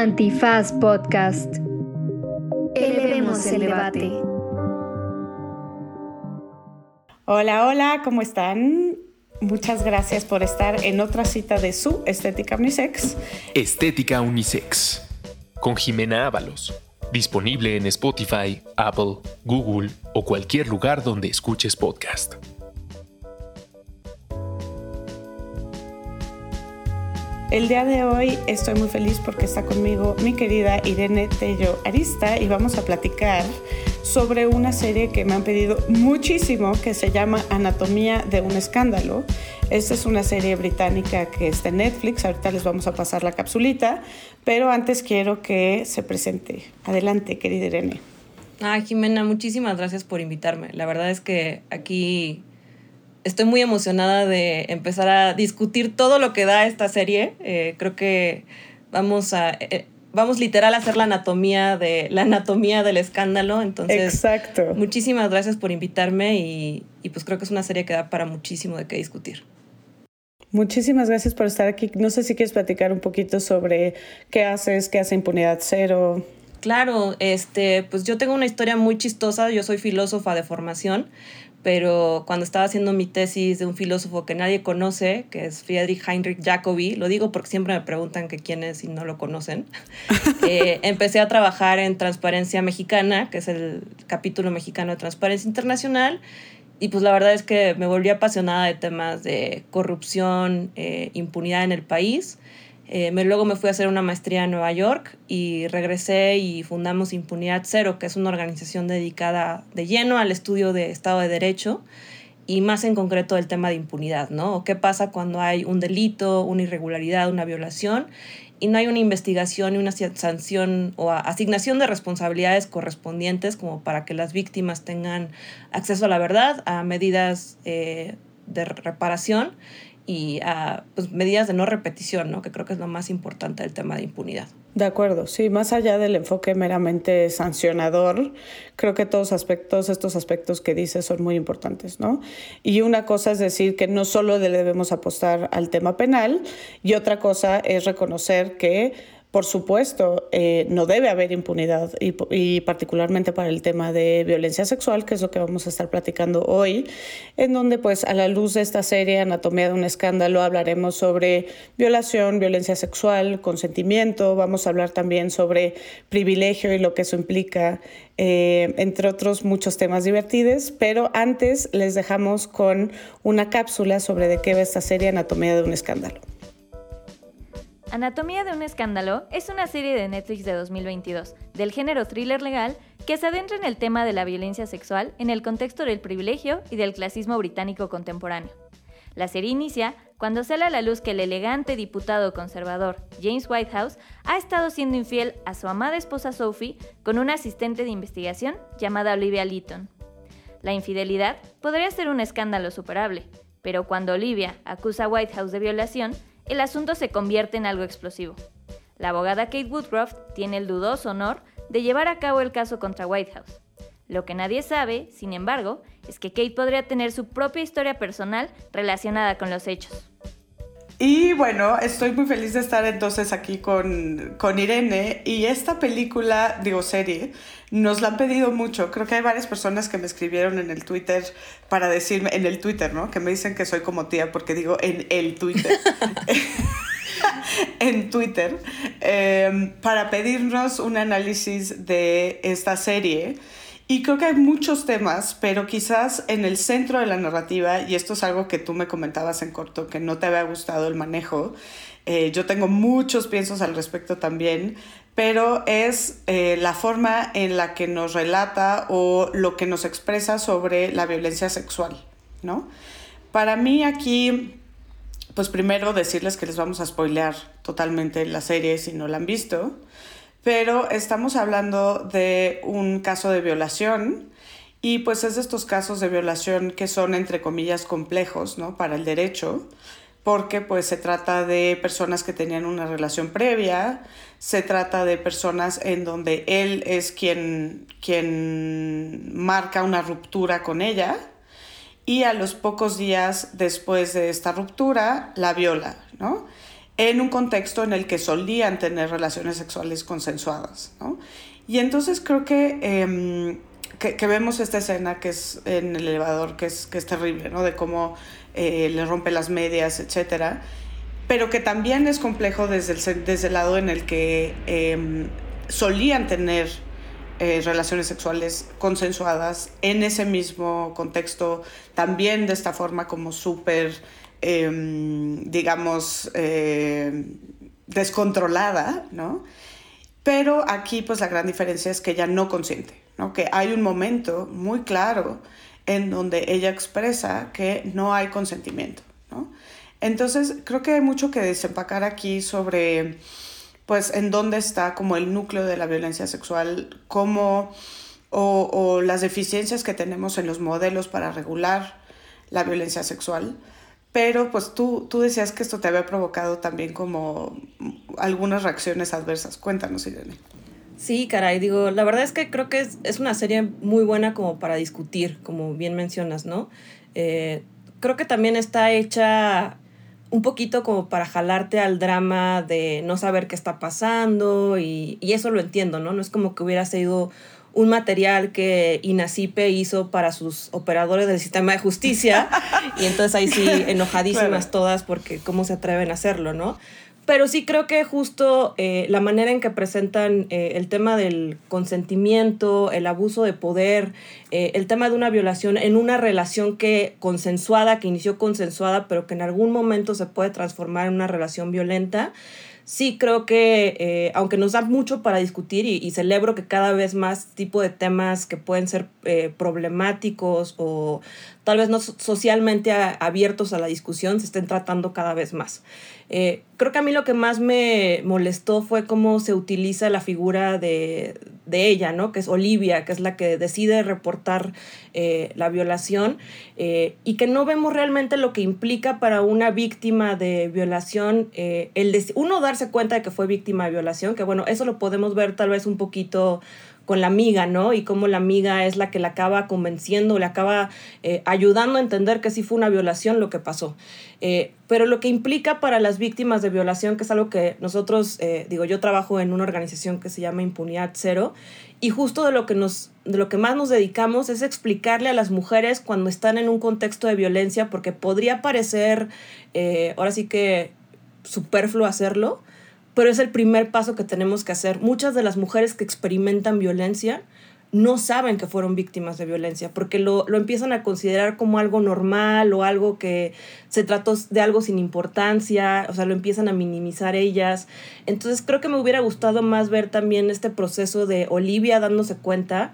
Antifaz Podcast. Elevemos el debate. Hola, hola, ¿cómo están? Muchas gracias por estar en otra cita de su Estética Unisex. Estética Unisex. Con Jimena Ábalos. Disponible en Spotify, Apple, Google o cualquier lugar donde escuches podcast. El día de hoy estoy muy feliz porque está conmigo mi querida Irene Tello Arista y vamos a platicar sobre una serie que me han pedido muchísimo que se llama Anatomía de un escándalo. Esta es una serie británica que está en Netflix, ahorita les vamos a pasar la capsulita, pero antes quiero que se presente. Adelante, querida Irene. Ah, Jimena, muchísimas gracias por invitarme. La verdad es que aquí estoy muy emocionada de empezar a discutir todo lo que da esta serie. Eh, creo que vamos a... Eh, vamos literal a hacer la anatomía de la anatomía del escándalo. Entonces, Exacto. muchísimas gracias por invitarme y, y, pues creo que es una serie que da para muchísimo de qué discutir. Muchísimas gracias por estar aquí. No sé si quieres platicar un poquito sobre qué haces, qué hace Impunidad Cero. Claro, este, pues yo tengo una historia muy chistosa. Yo soy filósofa de formación pero cuando estaba haciendo mi tesis de un filósofo que nadie conoce, que es Friedrich Heinrich Jacobi, lo digo porque siempre me preguntan que quién es y no lo conocen, eh, empecé a trabajar en Transparencia Mexicana, que es el capítulo mexicano de Transparencia Internacional, y pues la verdad es que me volví apasionada de temas de corrupción, eh, impunidad en el país, eh, luego me fui a hacer una maestría en Nueva York y regresé y fundamos Impunidad Cero, que es una organización dedicada de lleno al estudio de Estado de Derecho y más en concreto el tema de impunidad, ¿no? ¿Qué pasa cuando hay un delito, una irregularidad, una violación y no hay una investigación y una sanción o asignación de responsabilidades correspondientes como para que las víctimas tengan acceso a la verdad, a medidas eh, de reparación y a pues, medidas de no repetición, ¿no? que creo que es lo más importante del tema de impunidad. De acuerdo, sí, más allá del enfoque meramente sancionador, creo que todos, aspectos, estos aspectos que dices son muy importantes, ¿no? Y una cosa es decir que no solo debemos apostar al tema penal y otra cosa es reconocer que por supuesto, eh, no debe haber impunidad y, particularmente para el tema de violencia sexual, que es lo que vamos a estar platicando hoy, en donde pues a la luz de esta serie Anatomía de un escándalo hablaremos sobre violación, violencia sexual, consentimiento, vamos a hablar también sobre privilegio y lo que eso implica, eh, entre otros muchos temas divertidos, pero antes les dejamos con una cápsula sobre de qué va esta serie Anatomía de un escándalo. Anatomía de un escándalo es una serie de Netflix de 2022 del género thriller legal que se adentra en el tema de la violencia sexual en el contexto del privilegio y del clasismo británico contemporáneo. La serie inicia cuando sale a la luz que el elegante diputado conservador James Whitehouse ha estado siendo infiel a su amada esposa Sophie con una asistente de investigación llamada Olivia Leeton. La infidelidad podría ser un escándalo superable, pero cuando Olivia acusa a Whitehouse de violación, el asunto se convierte en algo explosivo. La abogada Kate Woodcroft tiene el dudoso honor de llevar a cabo el caso contra Whitehouse. Lo que nadie sabe, sin embargo, es que Kate podría tener su propia historia personal relacionada con los hechos. Y bueno, estoy muy feliz de estar entonces aquí con, con, Irene y esta película, digo serie, nos la han pedido mucho. Creo que hay varias personas que me escribieron en el Twitter para decirme, en el Twitter, ¿no? Que me dicen que soy como tía porque digo en el Twitter. en Twitter, eh, para pedirnos un análisis de esta serie. Y creo que hay muchos temas, pero quizás en el centro de la narrativa, y esto es algo que tú me comentabas en corto, que no te había gustado el manejo, eh, yo tengo muchos piensos al respecto también, pero es eh, la forma en la que nos relata o lo que nos expresa sobre la violencia sexual, ¿no? Para mí aquí, pues primero decirles que les vamos a spoilear totalmente la serie si no la han visto pero estamos hablando de un caso de violación y pues es de estos casos de violación que son entre comillas complejos, ¿no? Para el derecho, porque pues se trata de personas que tenían una relación previa, se trata de personas en donde él es quien, quien marca una ruptura con ella y a los pocos días después de esta ruptura la viola, ¿no? En un contexto en el que solían tener relaciones sexuales consensuadas, ¿no? Y entonces creo que, em, que, vemos esta escena que es en el elevador, que es, que es terrible, ¿no? De cómo eh, le rompe las medias, etcétera pero que también es complejo desde el, desde el lado en el que em, solían tener eh, relaciones sexuales consensuadas en ese mismo contexto, también de esta forma como súper, em, digamos, em, descontrolada, ¿no? Pero aquí pues la gran diferencia es que ella no consiente, ¿no? Que hay un momento muy claro en donde ella expresa que no hay consentimiento, ¿no? Entonces, creo que hay mucho que desempacar aquí sobre, pues, en dónde está como el núcleo de la violencia sexual, cómo, o, o las deficiencias que tenemos en los modelos para regular la violencia sexual. Pero pues tú, tú decías que esto te había provocado también como algunas reacciones adversas. Cuéntanos, Irene. Sí, caray, digo, la verdad es que creo que es, es una serie muy buena como para discutir, como bien mencionas, ¿no? Eh, creo que también está hecha un poquito como para jalarte al drama de no saber qué está pasando y, y, eso lo entiendo, ¿no? No es como que hubiera sido un material que Inacipe hizo para sus operadores del sistema de justicia y entonces ahí sí enojadísimas todas porque cómo se atreven a hacerlo, ¿no? Pero sí creo que justo eh, la manera en que presentan eh, el tema del consentimiento, el abuso de poder, eh, el tema de una violación en una relación que consensuada, que inició consensuada, pero que en algún momento se puede transformar en una relación violenta, sí creo que, aunque nos da mucho para discutir y, celebro que cada vez más tipo de temas que pueden ser problemáticos o tal vez no socialmente abiertos a la discusión se estén tratando cada vez más. Eh, creo que a mí lo que más me molestó fue cómo se utiliza la figura de, ella, ¿no? Que es Olivia, que es la que decide reportar eh, la violación eh, y que no vemos realmente lo que implica para una víctima de violación el uno darse cuenta de que fue víctima de violación, que bueno, eso lo podemos ver tal vez un poquito con la amiga, ¿no? Y cómo la amiga es la que la acaba convenciendo, le acaba eh, ayudando a entender que sí fue una violación lo que pasó. Eh, pero lo que implica para las víctimas de violación, que es algo que nosotros, eh, digo, yo trabajo en una organización que se llama Impunidad Cero, y justo de lo que nos de lo que más nos dedicamos es explicarle a las mujeres cuando están en un contexto de violencia, porque podría parecer, ahora sí que superfluo hacerlo, pero es el primer paso que tenemos que hacer. Muchas de las mujeres que experimentan violencia no saben que fueron víctimas de violencia, porque lo, empiezan a considerar como algo normal o algo que se trató de algo sin importancia, o sea, lo empiezan a minimizar ellas. Entonces creo que me hubiera gustado más ver también este proceso de Olivia dándose cuenta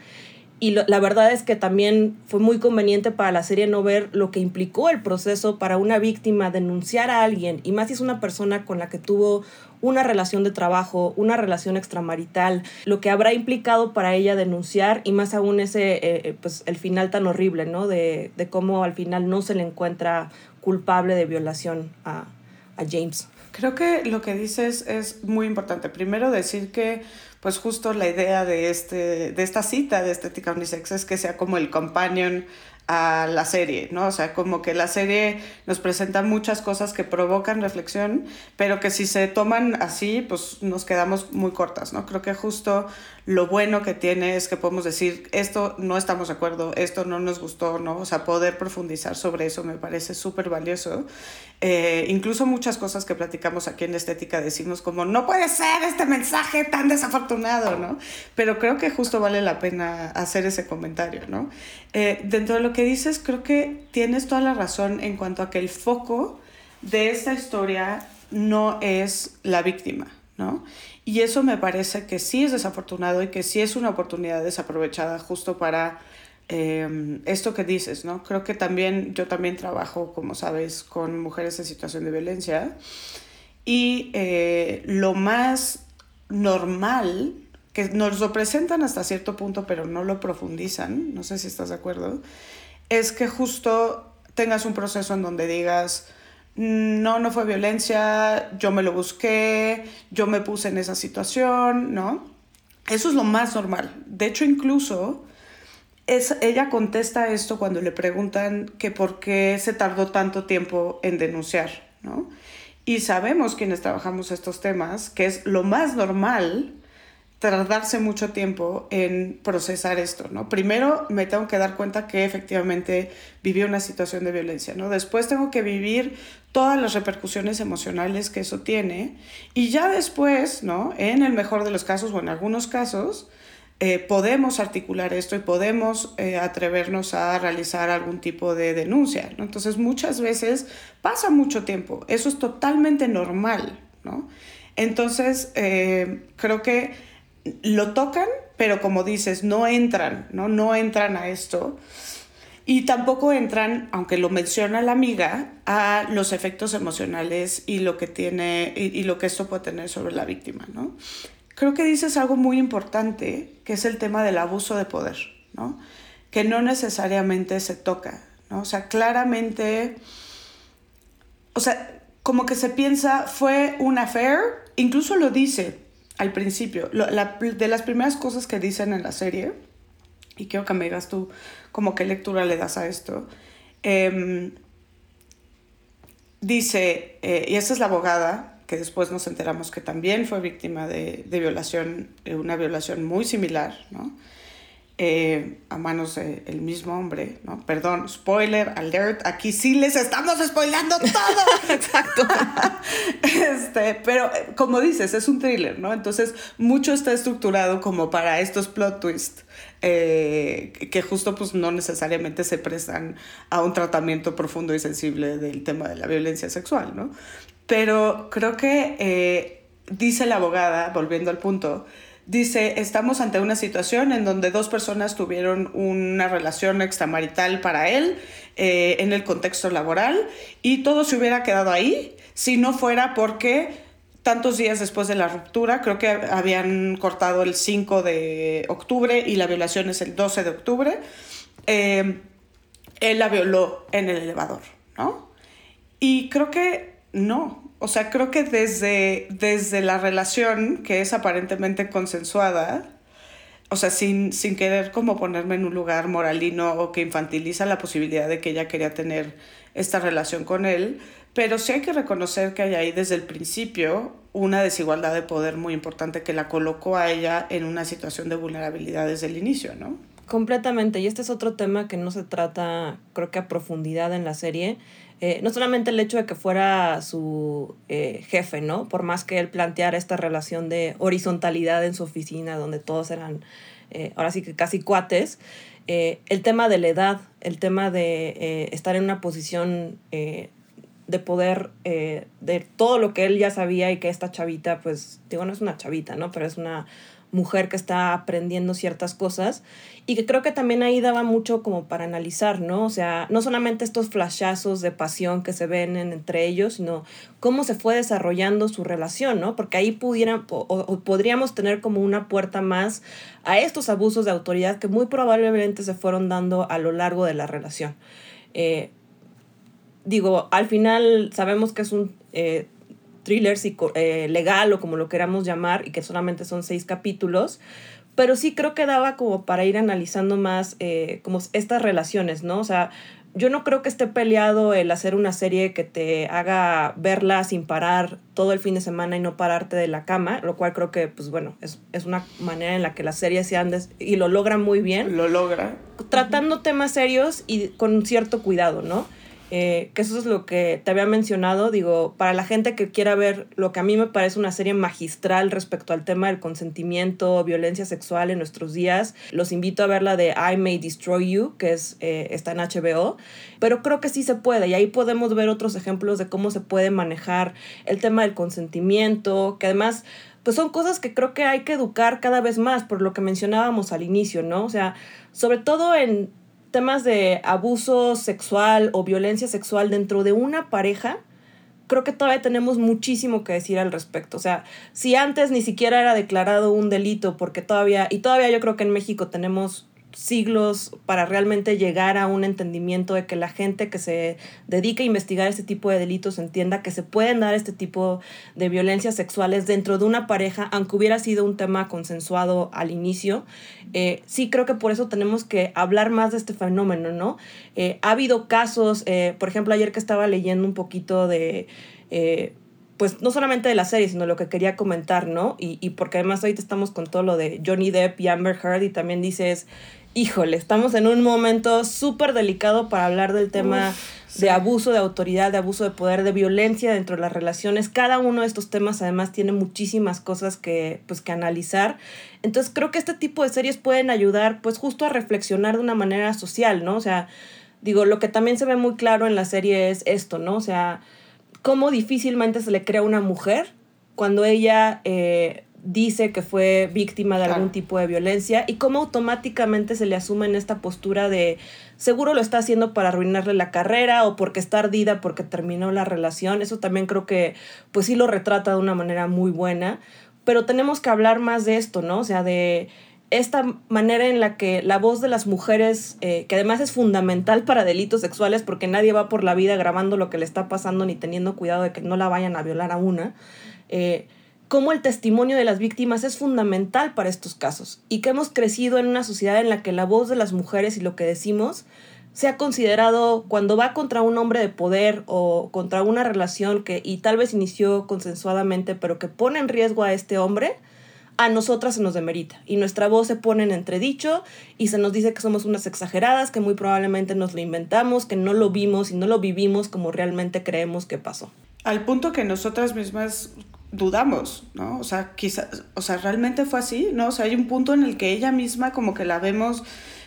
y la verdad es que también fue muy conveniente para la serie no ver lo que implicó el proceso para una víctima denunciar a alguien, y más si es una persona con la que tuvo una relación de trabajo, una relación extramarital, lo que habrá implicado para ella denunciar y más aún ese, eh, eh, pues el final tan horrible, ¿no? De, de, cómo al final no se le encuentra culpable de violación a, a James. Creo que lo que dices es muy importante. Primero decir que pues justo la idea de, este, de esta cita de Estética Unisex es que sea como el companion a la serie, ¿no? O sea, como que la serie nos presenta muchas cosas que provocan reflexión, pero que si se toman así, pues nos quedamos muy cortas, ¿no? Creo que justo lo bueno que tiene es que podemos decir, esto no estamos de acuerdo, esto no nos gustó, ¿no? O sea, poder profundizar sobre eso me parece súper valioso. Eh, incluso muchas cosas que platicamos aquí en Estética decimos como, no puede ser este mensaje tan desafortunado, ¿no? Pero creo que justo vale la pena hacer ese comentario, ¿no? Eh, dentro de lo que dices, creo que tienes toda la razón en cuanto a que el foco de esta historia no es la víctima, ¿no? Y eso me parece que sí es desafortunado y que sí es una oportunidad desaprovechada justo para em, esto que dices, ¿no? Creo que también, yo también trabajo, como sabes, con mujeres en situación de violencia y eh, lo más normal que nos lo presentan hasta cierto punto, pero no lo profundizan, no sé si estás de acuerdo, es que justo tengas un proceso en donde digas, no, no fue violencia, yo me lo busqué, yo me puse en esa situación, ¿no? Eso es lo más normal. De hecho, incluso es, ella contesta esto cuando le preguntan que por qué se tardó tanto tiempo en denunciar, ¿no? Y sabemos quienes trabajamos estos temas que es lo más normal tardarse mucho tiempo en procesar esto, ¿no? Primero me tengo que dar cuenta que efectivamente viví una situación de violencia, ¿no? Después tengo que vivir todas las repercusiones emocionales que eso tiene y ya después, ¿no? En el mejor de los casos o en algunos casos, eh, podemos articular esto y podemos eh, atrevernos a realizar algún tipo de denuncia, ¿no? Entonces muchas veces pasa mucho tiempo, eso es totalmente normal, ¿no? Entonces eh, creo que lo tocan, pero como dices, no entran, ¿no? No entran a esto. Y tampoco entran, aunque lo menciona la amiga, a los efectos emocionales y lo que tiene y, lo que esto puede tener sobre la víctima, ¿no? Creo que dices algo muy importante, que es el tema del abuso de poder, ¿no? Que no necesariamente se toca, ¿no? O sea, claramente, o sea, como que se piensa, fue un affair, incluso lo dice, al principio, de las primeras cosas que dicen en la serie, y quiero que me digas tú como qué lectura le das a esto, em, dice, eh, y esta es la abogada, que después nos enteramos que también fue víctima de, de violación, una violación muy similar, ¿no? Eh, a manos del mismo hombre, ¿no? Perdón, spoiler alert, aquí sí les estamos spoilando todo. Exacto. este, pero eh, como dices, es un thriller, ¿no? Entonces, mucho está estructurado como para estos plot twists. Eh, que justo pues no necesariamente se prestan a un tratamiento profundo y sensible del tema de la violencia sexual, ¿no? Pero creo que dice la abogada, volviendo al punto, Dice, estamos ante una situación en donde dos personas tuvieron una relación extramarital para él eh, en el contexto laboral y todo se hubiera quedado ahí si no fuera porque tantos días después de la ruptura, creo que habían cortado el 5 de octubre y la violación es el 12 de octubre, eh, él la violó en el elevador, ¿no? Y creo que no, o sea, creo que desde, desde la relación, que es aparentemente consensuada, o sea, sin, sin querer como ponerme en un lugar moralino o que infantiliza la posibilidad de que ella quería tener esta relación con él, pero sí hay que reconocer que hay ahí desde el principio una desigualdad de poder muy importante que la colocó a ella en una situación de vulnerabilidad desde el inicio, ¿no? Completamente, y este es otro tema que no se trata, creo que a profundidad en la serie, eh, no solamente el hecho de que fuera su eh, jefe, ¿no? Por más que él planteara esta relación de horizontalidad en su oficina, donde todos eran, eh, ahora sí que casi cuates, el tema de la edad, el tema de estar en una posición de poder, de todo lo que él ya sabía y que esta chavita, pues, digo, no es una chavita, ¿no? Pero es una mujer que está aprendiendo ciertas cosas y que creo que también ahí daba mucho como para analizar, ¿no? O sea, no solamente estos flashazos de pasión que se ven entre ellos, sino cómo se fue desarrollando su relación, ¿no? Porque ahí pudieran o, podríamos tener como una puerta más a estos abusos de autoridad que muy probablemente se fueron dando a lo largo de la relación. Eh, digo, al final sabemos que es un eh, thriller eh, legal o como lo queramos llamar y que solamente son seis capítulos, pero sí creo que daba como para ir analizando más eh, como estas relaciones, ¿no? O sea, yo no creo que esté peleado el hacer una serie que te haga verla sin parar todo el fin de semana y no pararte de la cama, lo cual creo que, pues bueno, es, es una manera en la que las series se andes y lo logran muy bien. Lo logra. Tratando temas serios y con cierto cuidado, ¿no? Eh, que eso es lo que te había mencionado, digo, para la gente que quiera ver lo que a mí me parece una serie magistral respecto al tema del consentimiento, violencia sexual en nuestros días, los invito a ver la de I May Destroy You, que es, eh, está en HBO, pero creo que sí se puede y ahí podemos ver otros ejemplos de cómo se puede manejar el tema del consentimiento, que además pues son cosas que creo que hay que educar cada vez más, por lo que mencionábamos al inicio, ¿no? O sea, sobre todo en temas de abuso sexual o violencia sexual dentro de una pareja, creo que todavía tenemos muchísimo que decir al respecto. O sea, si antes ni siquiera era declarado un delito, porque todavía, y todavía yo creo que en México tenemos siglos para realmente llegar a un entendimiento de que la gente que se dedica a investigar este tipo de delitos entienda que se pueden dar este tipo de violencias sexuales dentro de una pareja, aunque hubiera sido un tema consensuado al inicio. Eh, sí creo que por eso tenemos que hablar más de este fenómeno, ¿no? Eh, ha habido casos, eh, por ejemplo, ayer que estaba leyendo un poquito de pues no solamente de la serie, sino lo que quería comentar, ¿no? Y, y porque además ahorita estamos con todo lo de Johnny Depp y Amber Heard y también dices, híjole, estamos en un momento súper delicado para hablar del tema de abuso de autoridad, de abuso de poder, de violencia dentro de las relaciones. Cada uno de estos temas además tiene muchísimas cosas que, pues, que analizar. Entonces creo que este tipo de series pueden ayudar pues justo a reflexionar de una manera social, ¿no? O sea, digo, lo que también se ve muy claro en la serie es esto, ¿no? O sea, cómo difícilmente se le crea a una mujer cuando ella eh, dice que fue víctima de algún tipo de violencia y cómo automáticamente se le asume en esta postura de seguro lo está haciendo para arruinarle la carrera o porque está ardida porque terminó la relación. Eso también creo que pues sí lo retrata de una manera muy buena. Pero tenemos que hablar más de esto, ¿no? O sea, de esta manera en la que la voz de las mujeres, eh, que además es fundamental para delitos sexuales porque nadie va por la vida grabando lo que le está pasando ni teniendo cuidado de que no la vayan a violar a una, eh, cómo el testimonio de las víctimas es fundamental para estos casos y que hemos crecido en una sociedad en la que la voz de las mujeres y lo que decimos se ha considerado cuando va contra un hombre de poder o contra una relación que y tal vez inició consensuadamente pero que pone en riesgo a este hombre, a nosotras se nos demerita y nuestra voz se pone en entredicho y se nos dice que somos unas exageradas, que muy probablemente nos lo inventamos, que no lo vimos y no lo vivimos como realmente creemos que pasó. Al punto que nosotras mismas dudamos, ¿no? O sea, quizás, o sea, realmente fue así, ¿no? O sea, hay un punto en el que ella misma como que la vemos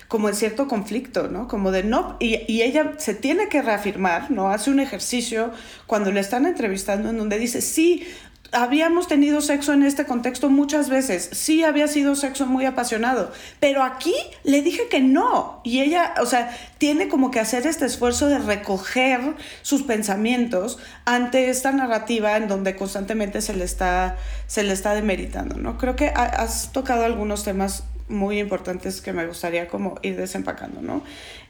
como en cierto conflicto, ¿no? Como de no, y, y, ella se tiene que reafirmar, ¿no? Hace un ejercicio cuando le están entrevistando en donde dice, sí, habíamos tenido sexo en este contexto muchas veces, sí había sido sexo muy apasionado, pero aquí le dije que no. Y ella, o sea, tiene como que hacer este esfuerzo de recoger sus pensamientos ante esta narrativa en donde constantemente se le está, se le está demeritando, ¿no? Creo que has tocado algunos temas muy importantes que me gustaría como ir desempacando, ¿no?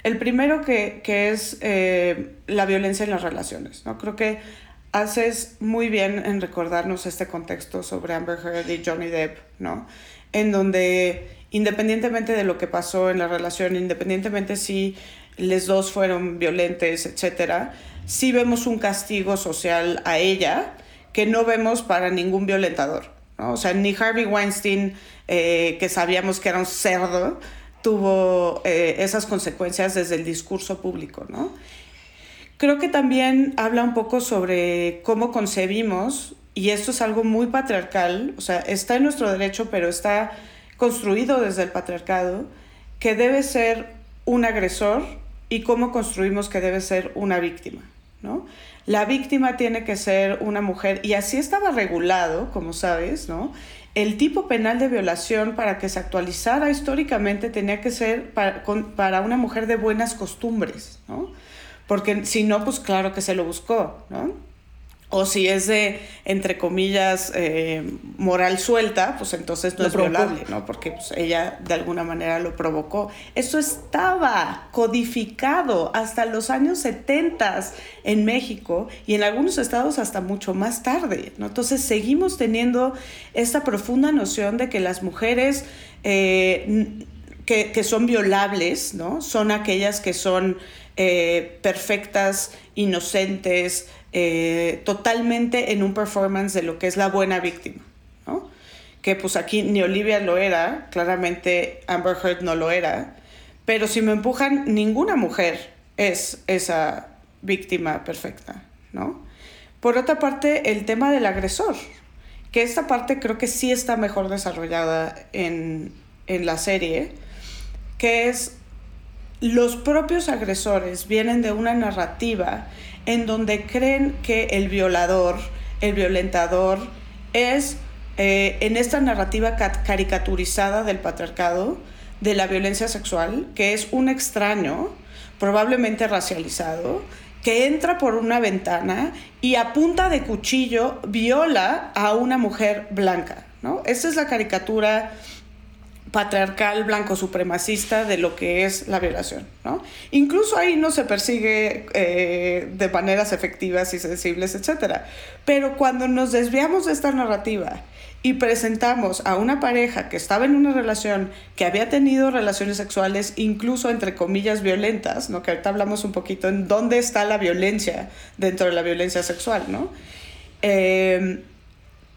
El primero que, que es eh, la violencia en las relaciones, ¿no? Creo que haces muy bien en recordarnos este contexto sobre Amber Heard y Johnny Depp, ¿no? En donde independientemente de lo que pasó en la relación, independientemente si les dos fueron violentes, etcétera, sí vemos un castigo social a ella que no vemos para ningún violentador, ¿no? O sea, ni Harvey Weinstein, eh, que sabíamos que era un cerdo, tuvo eh, esas consecuencias desde el discurso público, ¿no? Creo que también habla un poco sobre cómo concebimos, y esto es algo muy patriarcal, o sea, está en nuestro derecho, pero está construido desde el patriarcado, que debe ser un agresor y cómo construimos que debe ser una víctima, ¿no? La víctima tiene que ser una mujer, y así estaba regulado, como sabes, ¿no? El tipo penal de violación para que se actualizara históricamente tenía que ser para, para una mujer de buenas costumbres, ¿no? Porque si no, pues claro que se lo buscó, ¿no? O si es de, entre comillas, eh, moral suelta, pues entonces no es violable, ¿no? Porque pues, ella de alguna manera lo provocó. Eso estaba codificado hasta los años 70 en México y en algunos estados hasta mucho más tarde, ¿no? Entonces seguimos teniendo esta profunda noción de que las mujeres eh, que, que, son violables, ¿no? Son aquellas que son eh, perfectas, inocentes, eh, totalmente en un performance de lo que es la buena víctima, ¿no? Que pues aquí ni Olivia lo era, claramente Amber Heard no lo era, pero si me empujan, ninguna mujer es esa víctima perfecta, ¿no? Por otra parte, el tema del agresor, que esta parte creo que sí está mejor desarrollada en, en la serie, que es los propios agresores vienen de una narrativa en donde creen que el violador, el violentador, es eh, en esta narrativa caricaturizada del patriarcado, de la violencia sexual, que es un extraño, probablemente racializado, que entra por una ventana y a punta de cuchillo viola a una mujer blanca. ¿no? Esa es la caricatura patriarcal blanco supremacista de lo que es la violación, ¿no? Incluso ahí no se persigue eh, de maneras efectivas y sensibles, etc. Pero cuando nos desviamos de esta narrativa y presentamos a una pareja que estaba en una relación, que había tenido relaciones sexuales, incluso entre comillas violentas, ¿no? Que ahorita hablamos un poquito en dónde está la violencia dentro de la violencia sexual, ¿no? Eh,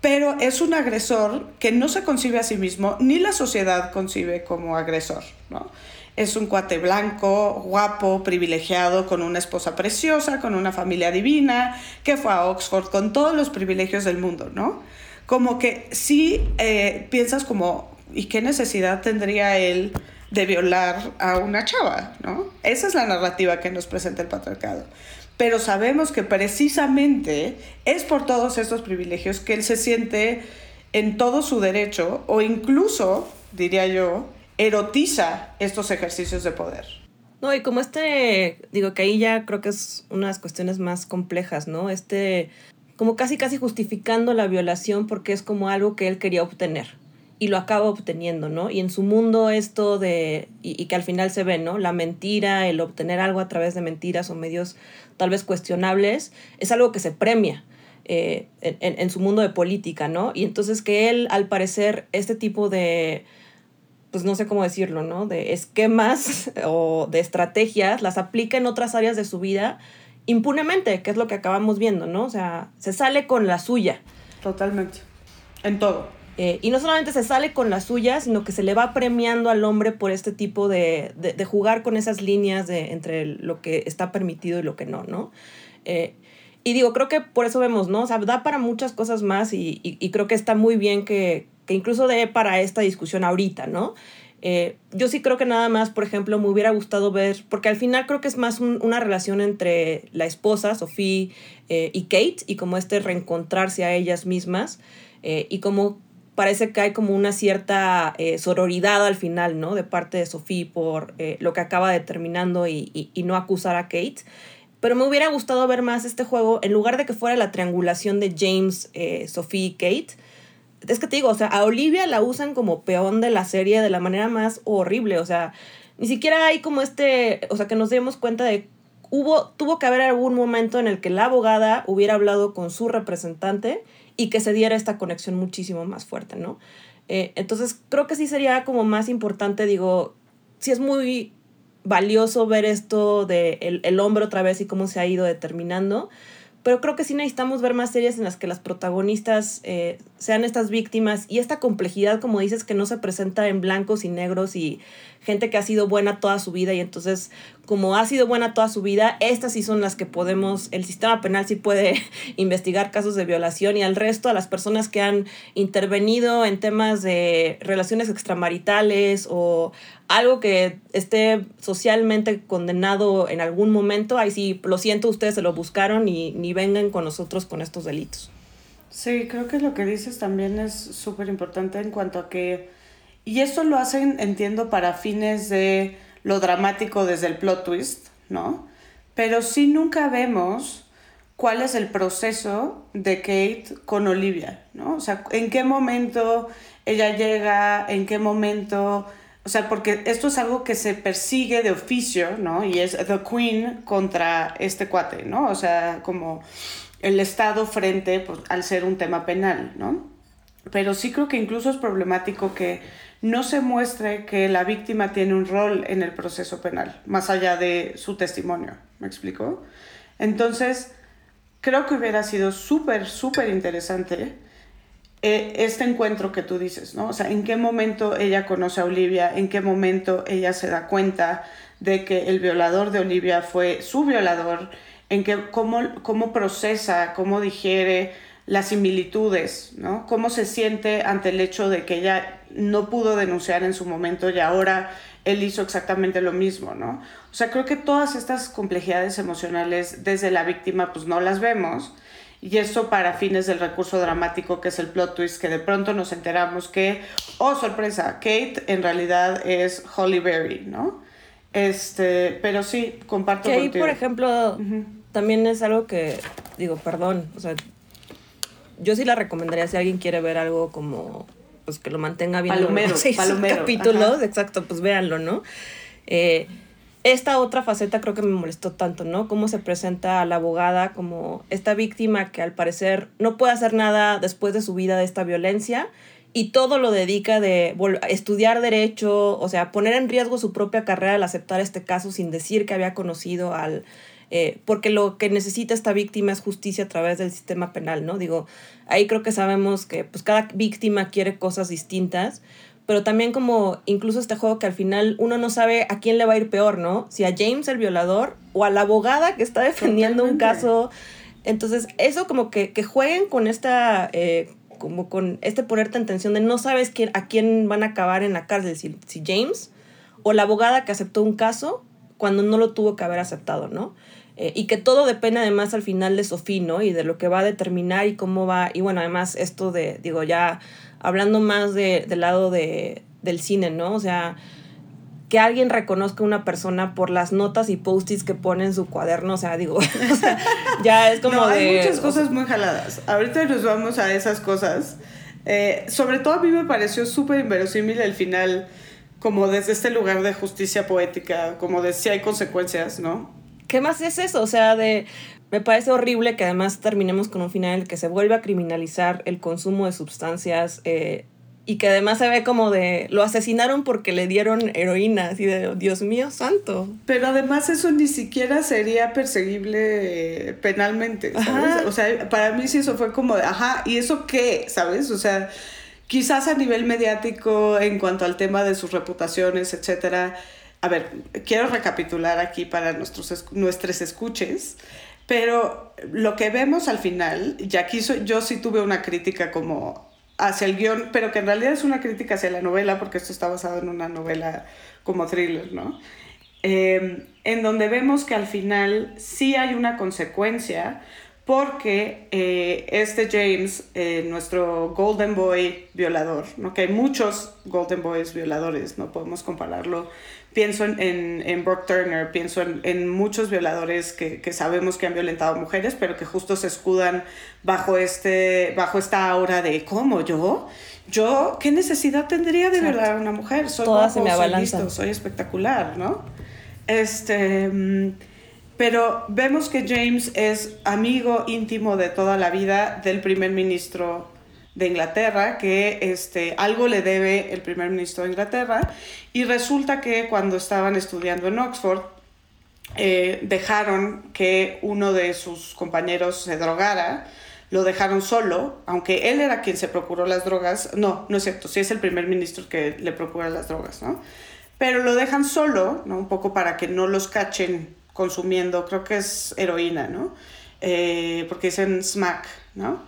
pero es un agresor que no se concibe a sí mismo, ni la sociedad concibe como agresor, ¿no? Es un cuate blanco, guapo, privilegiado, con una esposa preciosa, con una familia divina, que fue a Oxford, con todos los privilegios del mundo, ¿no? Como que sí eh, piensas como, ¿y qué necesidad tendría él de violar a una chava, ¿no? Esa es la narrativa que nos presenta el patriarcado pero sabemos que precisamente es por todos estos privilegios que él se siente en todo su derecho o incluso, diría yo, erotiza estos ejercicios de poder. No, y como este, digo que ahí ya creo que es unas cuestiones más complejas, ¿no? Este, como casi casi justificando la violación porque es como algo que él quería obtener y lo acaba obteniendo, ¿no? Y en su mundo esto de, y, que al final se ve, ¿no? La mentira, el obtener algo a través de mentiras o medios tal vez cuestionables, es algo que se premia. Eh, en, en, su mundo de política, ¿no? Y entonces que él, al parecer, este tipo de, pues no sé cómo decirlo, ¿no? De esquemas o de estrategias, las aplica en otras áreas de su vida impunemente, que es lo que acabamos viendo, ¿no? O sea, se sale con la suya. Totalmente. En todo. Eh, y no solamente se sale con la suya, sino que se le va premiando al hombre por este tipo de, de, jugar con esas líneas de, entre lo que está permitido y lo que no, ¿no? Eh, y digo, creo que por eso vemos, ¿no? O sea, da para muchas cosas más y, y, creo que está muy bien que, que, incluso dé para esta discusión ahorita, ¿no? Eh, yo sí creo que nada más, por ejemplo, me hubiera gustado ver, porque al final creo que es más una relación entre la esposa, Sofía, y Kate, y como este reencontrarse a ellas mismas, y como parece que hay como una cierta eh, sororidad al final, ¿no? De parte de Sophie por eh, lo que acaba determinando y, y, no acusar a Kate. Pero me hubiera gustado ver más este juego, en lugar de que fuera la triangulación de James, eh, Sophie y Kate. Es que te digo, o sea, a Olivia la usan como peón de la serie de la manera más horrible, o sea, ni siquiera hay como este, o sea, que nos demos cuenta de hubo, tuvo que haber algún momento en el que la abogada hubiera hablado con su representante y que se diera esta conexión muchísimo más fuerte, ¿no? Eh, entonces creo que sí sería como más importante, digo, sí es muy valioso ver esto de el, el hombre otra vez y cómo se ha ido determinando, pero creo que sí necesitamos ver más series en las que las protagonistas eh, sean estas víctimas y esta complejidad, como dices, que no se presenta en blancos y negros y gente que ha sido buena toda su vida y entonces como ha sido buena toda su vida, estas sí son las que podemos, el sistema penal sí puede investigar casos de violación y al resto, a las personas que han intervenido en temas de relaciones extramaritales o algo que esté socialmente condenado en algún momento, ahí sí, lo siento, ustedes se lo buscaron y ni vengan con nosotros con estos delitos. Sí, creo que lo que dices también es súper importante en cuanto a que y esto lo hacen, entiendo, para fines de lo dramático desde el plot twist, ¿no? Pero sí nunca vemos cuál es el proceso de Kate con Olivia, ¿no? O sea, en qué momento ella llega, en qué momento... O sea, porque esto es algo que se persigue de oficio, ¿no? Y es The Queen contra este cuate, ¿no? O sea, como el Estado frente pues, al ser un tema penal, ¿no? Pero sí creo que incluso es problemático que no se muestre que la víctima tiene un rol en el proceso penal, más allá de su testimonio. ¿Me explico? Entonces, creo que hubiera sido súper, súper interesante eh, este encuentro que tú dices, ¿no? O sea, en qué momento ella conoce a Olivia, en qué momento ella se da cuenta de que el violador de Olivia fue su violador, en qué, cómo, cómo procesa, cómo digiere las similitudes, ¿no? Cómo se siente ante el hecho de que ella no pudo denunciar en su momento y ahora él hizo exactamente lo mismo, ¿no? O sea, creo que todas estas complejidades emocionales desde la víctima pues no las vemos y eso para fines del recurso dramático que es el plot twist que de pronto nos enteramos que, oh sorpresa, Kate en realidad es Holly Berry, ¿no? Este, pero sí, comparto que ahí, por ejemplo, también es algo que, digo, perdón, o sea, yo sí la recomendaría si alguien quiere ver algo como pues que lo mantenga bien palomero, seis capítulos, exacto, pues véanlo, ¿no? Eh, esta otra faceta creo que me molestó tanto, ¿no? Cómo se presenta a la abogada como esta víctima que al parecer no puede hacer nada después de su vida de esta violencia y todo lo dedica de estudiar derecho, o sea, poner en riesgo su propia carrera al aceptar este caso sin decir que había conocido al eh, porque lo que necesita esta víctima es justicia a través del sistema penal, ¿no? Digo, ahí creo que sabemos que pues cada víctima quiere cosas distintas, pero también como incluso este juego que al final uno no sabe a quién le va a ir peor, ¿no? Si a James el violador o a la abogada que está defendiendo un caso. Entonces, eso como que, que jueguen con esta... Eh, como con este ponerte en tensión de no sabes quién, a quién van a acabar en la cárcel, si, si James o la abogada que aceptó un caso cuando no lo tuvo que haber aceptado, ¿no? Eh, y que todo depende además al final de Sofía, ¿no? Y de lo que va a determinar y cómo va. Y bueno, además esto de, digo, ya hablando más de, del lado de, del cine, ¿no? O sea, que alguien reconozca a una persona por las notas y post-its que pone en su cuaderno, o sea, digo, ya es como no, de... Hay muchas cosas muy jaladas. Ahorita nos vamos a esas cosas. Eh, sobre todo a mí me pareció súper inverosímil el final, como desde este lugar de justicia poética, como de si hay consecuencias, ¿no? ¿Qué más es eso? O sea, de me parece horrible que además terminemos con un final en el que se vuelve a criminalizar el consumo de sustancias eh, y que además se ve como de lo asesinaron porque le dieron heroína, así de Dios mío santo. Pero además eso ni siquiera sería perseguible eh, penalmente, ¿sabes? O sea, para mí sí eso fue como de, ajá, ¿y eso qué? ¿Sabes? O sea, quizás a nivel mediático en cuanto al tema de sus reputaciones, etcétera a ver, quiero recapitular aquí para nuestros, nuestros escuches, pero lo que vemos al final, y aquí yo sí tuve una crítica como hacia el guion, pero que en realidad es una crítica hacia la novela, porque esto está basado en una novela como thriller, ¿no? Em, en donde vemos que al final sí hay una consecuencia, porque eh, este James, eh, nuestro Golden Boy violador, ¿no? que hay muchos Golden Boys violadores, no podemos compararlo pienso en, en, en Brock Turner, pienso en, en muchos violadores que, que, sabemos que han violentado mujeres, pero que justo se escudan bajo, este, bajo esta aura de ¿cómo yo? Yo, ¿qué necesidad tendría de violar a una mujer? Soy Todas guapo, soy listo, soy espectacular, ¿no? Este, pero vemos que James es amigo íntimo de toda la vida del primer ministro de Inglaterra, que este, algo le debe el primer ministro de Inglaterra, y resulta que cuando estaban estudiando en Oxford, eh, dejaron que uno de sus compañeros se drogara, lo dejaron solo, aunque él era quien se procuró las drogas, no, no es cierto, sí es el primer ministro que le procura las drogas, ¿no? Pero lo dejan solo, ¿no? Un poco para que no los cachen consumiendo, creo que es heroína, ¿no? Eh, porque dicen smack, ¿no?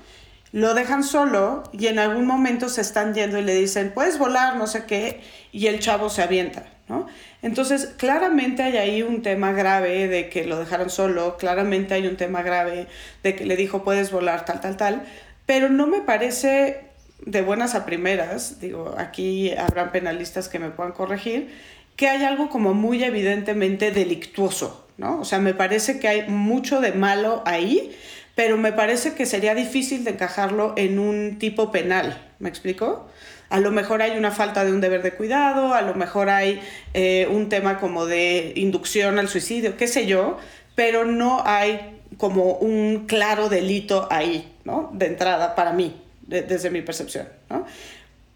Lo dejan solo y en algún momento se están yendo y le dicen, puedes volar, no sé qué, y el chavo se avienta, ¿no? Entonces, claramente hay ahí un tema grave de que lo dejaron solo, claramente hay un tema grave de que le dijo, puedes volar, tal, tal, tal, pero no me parece de buenas a primeras, digo, aquí habrán penalistas que me puedan corregir, que hay algo como muy evidentemente delictuoso, ¿no? O sea, me parece que hay mucho de malo ahí, pero me parece que sería difícil de encajarlo en un tipo penal, ¿me explico? A lo mejor hay una falta de un deber de cuidado, a lo mejor hay eh, un tema como de inducción al suicidio, qué sé yo, pero no hay como un claro delito ahí, ¿no? De entrada, para mí, desde mi percepción, ¿no?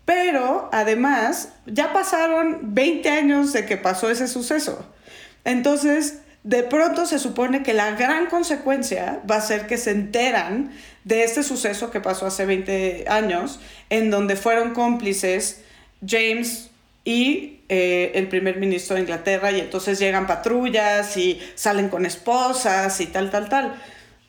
Pero además, ya pasaron 20 años de que pasó ese suceso. Entonces, de pronto se supone que la gran consecuencia va a ser que se enteran de este suceso que pasó hace 20 años, en donde fueron cómplices James y eh, el primer ministro de Inglaterra, y entonces llegan patrullas y salen con esposas y tal, tal, tal.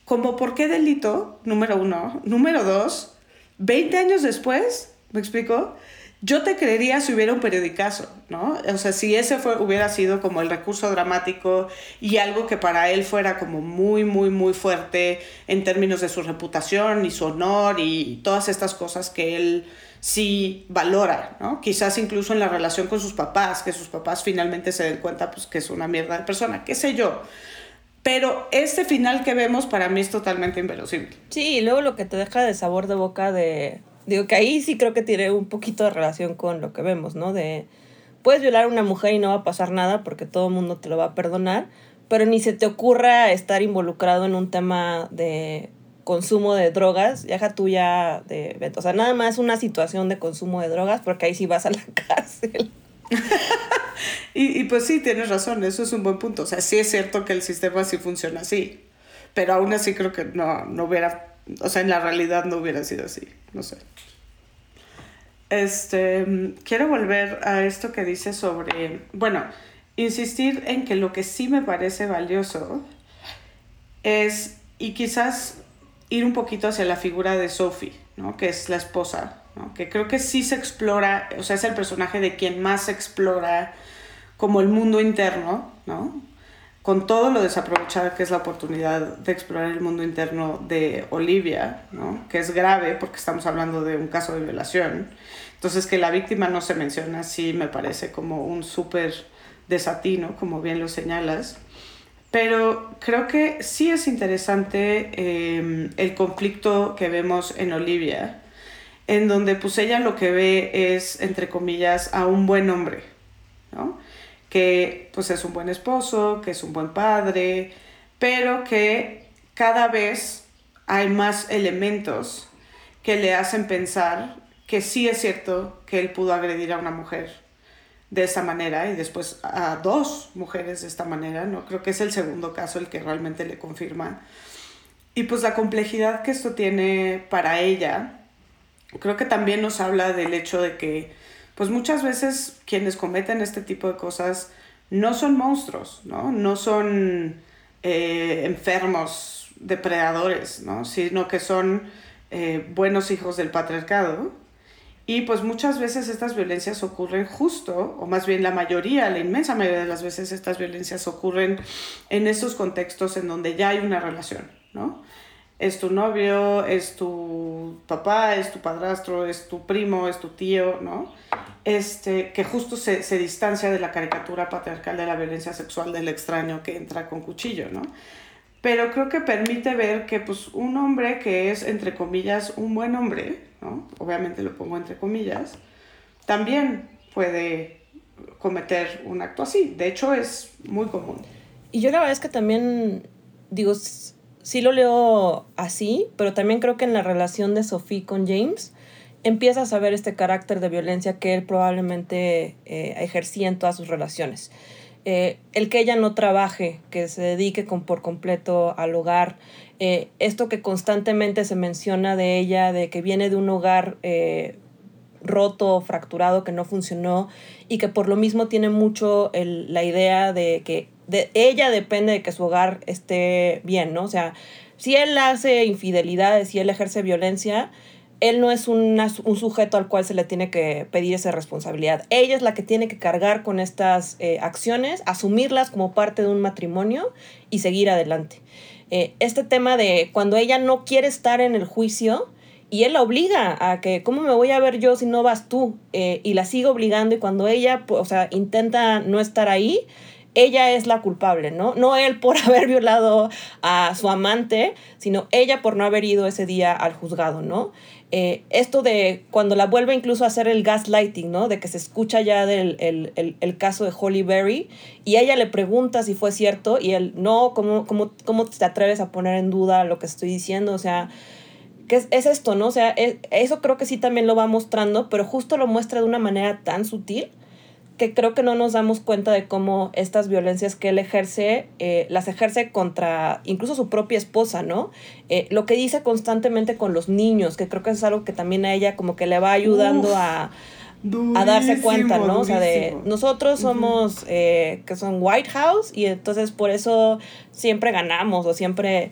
¿Cómo por qué delito? Número uno. Número dos, 20 años después, ¿me explico? Yo te creería si hubiera un periodicazo, ¿no? O sea, si ese fue, hubiera sido como el recurso dramático y algo que para él fuera como muy, muy, muy fuerte en términos de su reputación y su honor y todas estas cosas que él sí valora, ¿no? Quizás incluso en la relación con sus papás, que sus papás finalmente se den cuenta pues que es una mierda de persona, qué sé yo. Pero este final que vemos para mí es totalmente inverosímil. Sí, y luego lo que te deja de sabor de boca de Digo que ahí sí creo que tiene un poquito de relación con lo que vemos, ¿no? De puedes violar a una mujer y no va a pasar nada porque todo el mundo te lo va a perdonar, pero ni se te ocurra estar involucrado en un tema de consumo de drogas, ya tuya de, o sea, nada más una situación de consumo de drogas, porque ahí sí vas a la cárcel. y, y, pues sí, tienes razón, eso es un buen punto. O sea, sí es cierto que el sistema sí funciona así, pero aún así creo que no, no hubiera, o sea, en la realidad no hubiera sido así, no sé. Este, quiero volver a esto que dice sobre, bueno, insistir en que lo que sí me parece valioso es, y quizás ir un poquito hacia la figura de Sophie, ¿no? que es la esposa, que creo que sí se explora, o sea, es el personaje de quien más se explora como el mundo interno, ¿no? Con todo lo desaprovechada que es la oportunidad de explorar el mundo interno de Olivia, ¿no? que es grave porque estamos hablando de un caso de violación. Entonces, que la víctima no se menciona, sí me parece como un súper desatino, como bien lo señalas. Pero creo que sí es interesante eh, el conflicto que vemos en Olivia, en donde pues ella lo que ve es, entre comillas, a un buen hombre, ¿no? Que pues es un buen esposo, que es un buen padre, pero que cada vez hay más elementos que le hacen pensar que sí es cierto que él pudo agredir a una mujer de esta manera y después a dos mujeres de esta manera, ¿no? Creo que es el segundo caso el que realmente le confirma. Y pues la complejidad que esto tiene para ella, creo que también nos habla del hecho de que pues muchas veces quienes cometen este tipo de cosas no son monstruos, ¿no? No son eh, enfermos, depredadores, ¿no? Sino que son eh, buenos hijos del patriarcado y pues muchas veces estas violencias ocurren justo, o más bien la mayoría, la inmensa mayoría de las veces estas violencias ocurren en esos contextos en donde ya hay una relación, ¿no? Es tu novio, es tu papá, es tu padrastro, es tu primo, es tu tío, ¿no? Este, que justo se, se distancia de la caricatura patriarcal de la violencia sexual del extraño que entra con cuchillo, ¿no? pero creo que permite ver que pues un hombre que es entre comillas un buen hombre, ¿no? obviamente lo pongo entre comillas, también puede cometer un acto así. De hecho es muy común. Y yo la verdad es que también digo, sí lo leo así, pero también creo que en la relación de Sophie con James empiezas a ver este carácter de violencia que él probablemente eh, ejercía en todas sus relaciones. Eh, el que ella no trabaje, que se dedique con, por completo al hogar, eh, esto que constantemente se menciona de ella, de que viene de un hogar roto, fracturado, que no funcionó y que por lo mismo tiene mucho la idea de que de ella depende de que su hogar esté bien, ¿no? O sea, si él hace infidelidades, si él ejerce violencia, él no es un sujeto al cual se le tiene que pedir esa responsabilidad. Ella es la que tiene que cargar con estas eh, acciones, asumirlas como parte de un matrimonio y seguir adelante. Eh, este tema de cuando ella no quiere estar en el juicio y él la obliga a que, ¿cómo me voy a ver yo si no vas tú? Eh, y la sigue obligando y cuando ella, o sea, intenta no estar ahí, ella es la culpable, ¿no? No él por haber violado a su amante, sino ella por no haber ido ese día al juzgado, ¿no? Eh, esto de cuando la vuelve incluso a hacer el gaslighting, ¿no? De que se escucha ya del el, caso de Holly Berry y ella le pregunta si fue cierto y él, no, ¿cómo, cómo, cómo te atreves a poner en duda lo que estoy diciendo? O sea, ¿qué es, es esto, no? O sea, eso creo que sí también lo va mostrando, pero justo lo muestra de una manera tan sutil que creo que no nos damos cuenta de cómo estas violencias que él ejerce, eh, las ejerce contra incluso su propia esposa, ¿no? Eh, lo que dice constantemente con los niños, que creo que es algo que también a ella como que le va ayudando a, a, darse cuenta, ¿no? O sea, de nosotros somos, eh, que son White House, y entonces por eso siempre ganamos o siempre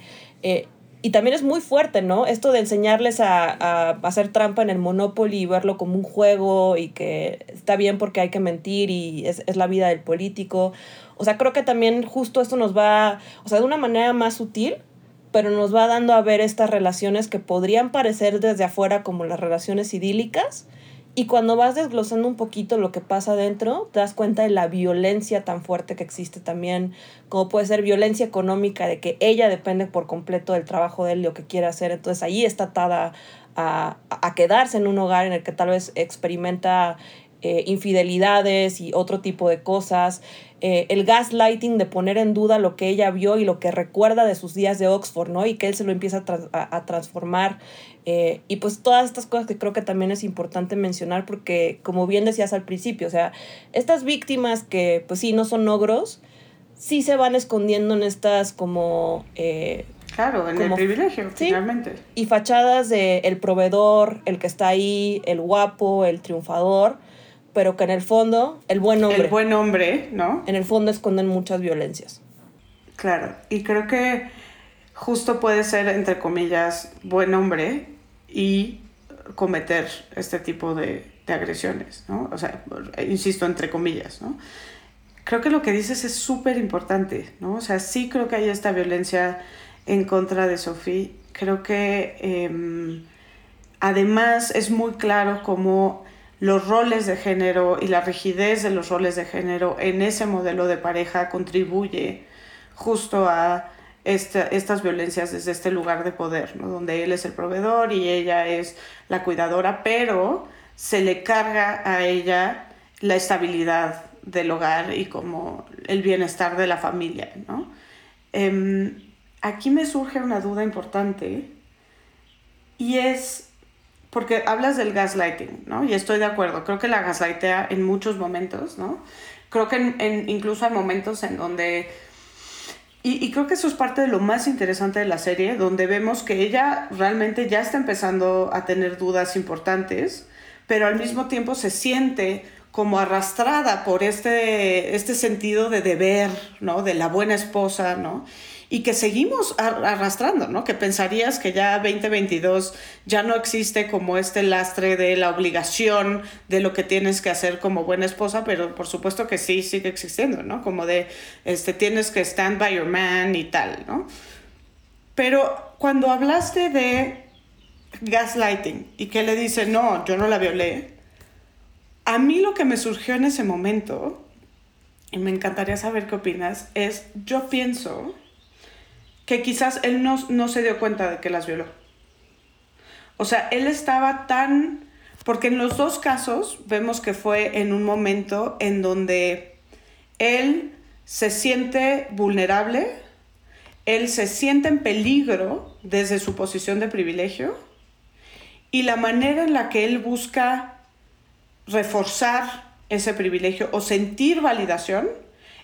y también es muy fuerte, ¿no? Esto de enseñarles a, hacer trampa en el Monopoly y verlo como un juego y que está bien porque hay que mentir y es, la vida del político. O sea, creo que también justo esto nos va, o sea, de una manera más sutil, pero nos va dando a ver estas relaciones que podrían parecer desde afuera como las relaciones idílicas, y cuando vas desglosando un poquito lo que pasa dentro, te das cuenta de la violencia tan fuerte que existe también, como puede ser violencia económica, de que ella depende por completo del trabajo de él, lo que quiere hacer. Entonces ahí está atada a, a quedarse en un hogar en el que tal vez experimenta eh, infidelidades y otro tipo de cosas. Eh, el gaslighting de poner en duda lo que ella vio y lo que recuerda de sus días de Oxford, ¿no? Y que él se lo empieza a, transformar. Eh, y pues todas estas cosas que creo que también es importante mencionar porque, como bien decías al principio, o sea, estas víctimas que pues sí, no son ogros, sí se van escondiendo en estas como... Claro, en el privilegio, finalmente. Y fachadas de el proveedor, el que está ahí, el guapo, el triunfador, pero que en el fondo, el buen hombre. El buen hombre, ¿no? En el fondo esconden muchas violencias. Claro, y creo que justo puede ser, entre comillas, buen hombre y cometer este tipo de, de agresiones, ¿no? O sea, insisto, entre comillas, ¿no? Creo que lo que dices es súper importante, ¿no? O sea, sí creo que hay esta violencia en contra de Sofía. Creo que em, además es muy claro cómo los roles de género y la rigidez de los roles de género en ese modelo de pareja contribuye justo a estas violencias desde este lugar de poder, ¿no? donde él es el proveedor y ella es la cuidadora, pero se le carga a ella la estabilidad del hogar y como el bienestar de la familia. ¿no? Em, aquí me surge una duda importante y es porque hablas del gaslighting, ¿no? Y estoy de acuerdo, creo que la gaslightea en muchos momentos, ¿no? Creo que incluso hay momentos en donde... Y, creo que eso es parte de lo más interesante de la serie, donde vemos que ella realmente ya está empezando a tener dudas importantes, pero al mismo tiempo se siente como arrastrada por este, este sentido de deber, ¿no? De la buena esposa, ¿no? Y que seguimos arrastrando, ¿no? Que pensarías que ya 2022 ya no existe como este lastre de la obligación de lo que tienes que hacer como buena esposa, pero por supuesto que sí sigue existiendo, ¿no? Como de, este, tienes que stand by your man y tal, ¿no? Pero cuando hablaste de gaslighting y que le dice, no, yo no la violé, a mí lo que me surgió en ese momento, y me encantaría saber qué opinas, es, yo pienso que quizás él no, no se dio cuenta de que las violó. O sea, él estaba tan... Porque en los dos casos vemos que fue en un momento en donde él se siente vulnerable, él se siente en peligro desde su posición de privilegio y la manera en la que él busca reforzar ese privilegio o sentir validación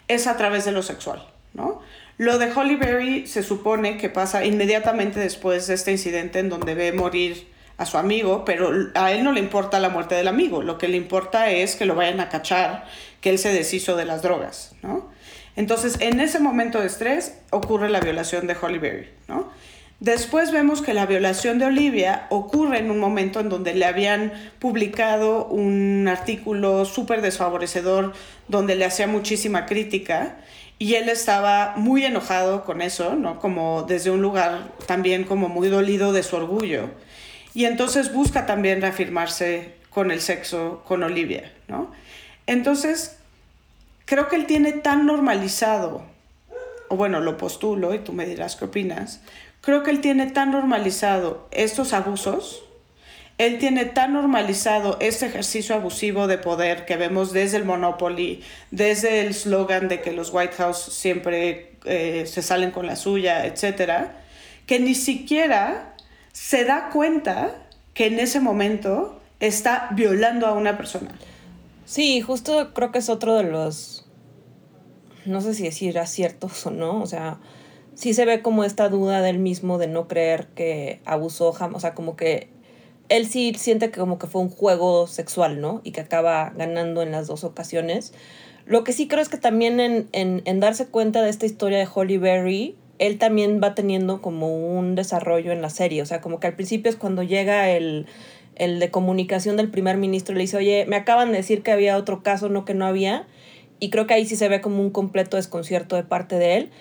es a través de lo sexual, ¿no? Lo de Holly Berry se supone que pasa inmediatamente después de este incidente en donde ve morir a su amigo, pero a él no le importa la muerte del amigo, lo que le importa es que lo vayan a cachar, que él se deshizo de las drogas, ¿no? Entonces, en ese momento de estrés ocurre la violación de Holly Berry, ¿no? Después vemos que la violación de Olivia ocurre en un momento en donde le habían publicado un artículo súper desfavorecedor donde le hacía muchísima crítica y él estaba muy enojado con eso, ¿no? Como desde un lugar también como muy dolido de su orgullo. Y entonces busca también reafirmarse con el sexo con Olivia, ¿no? Entonces, creo que él tiene tan normalizado, o bueno, lo postulo y tú me dirás qué opinas, creo que él tiene tan normalizado estos abusos él tiene tan normalizado este ejercicio abusivo de poder que vemos desde el Monopoly, desde el slogan de que los White House siempre eh, se salen con la suya, etcétera, que ni siquiera se da cuenta que en ese momento está violando a una persona. Sí, justo creo que es otro de los, no sé si decir aciertos o no, o sea, sí se ve como esta duda del mismo de no creer que abusó jamás, o sea, como que él sí siente que como que fue un juego sexual, ¿no? Y que acaba ganando en las dos ocasiones. Lo que sí creo es que también en, en, darse cuenta de esta historia de Holly Berry, él también va teniendo como un desarrollo en la serie. O sea, como que al principio es cuando llega el, el de comunicación del primer ministro y le dice, oye, me acaban de decir que había otro caso, no que no había. Y creo que ahí sí se ve como un completo desconcierto de parte de él.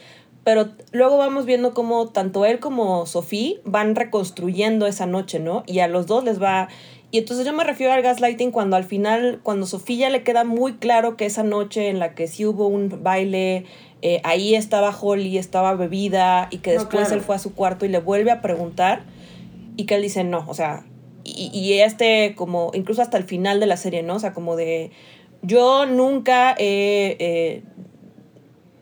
Pero luego vamos viendo cómo tanto él como Sofía van reconstruyendo esa noche, ¿no? Y a los dos les va... Y entonces yo me refiero al gaslighting cuando al final, cuando Sofía le queda muy claro que esa noche en la que sí hubo un baile, eh, ahí estaba Holly, estaba bebida y que después él fue a su cuarto y le vuelve a preguntar y que él dice no, o sea, y, este como, incluso hasta el final de la serie, ¿no? O sea, como de, yo nunca he, eh,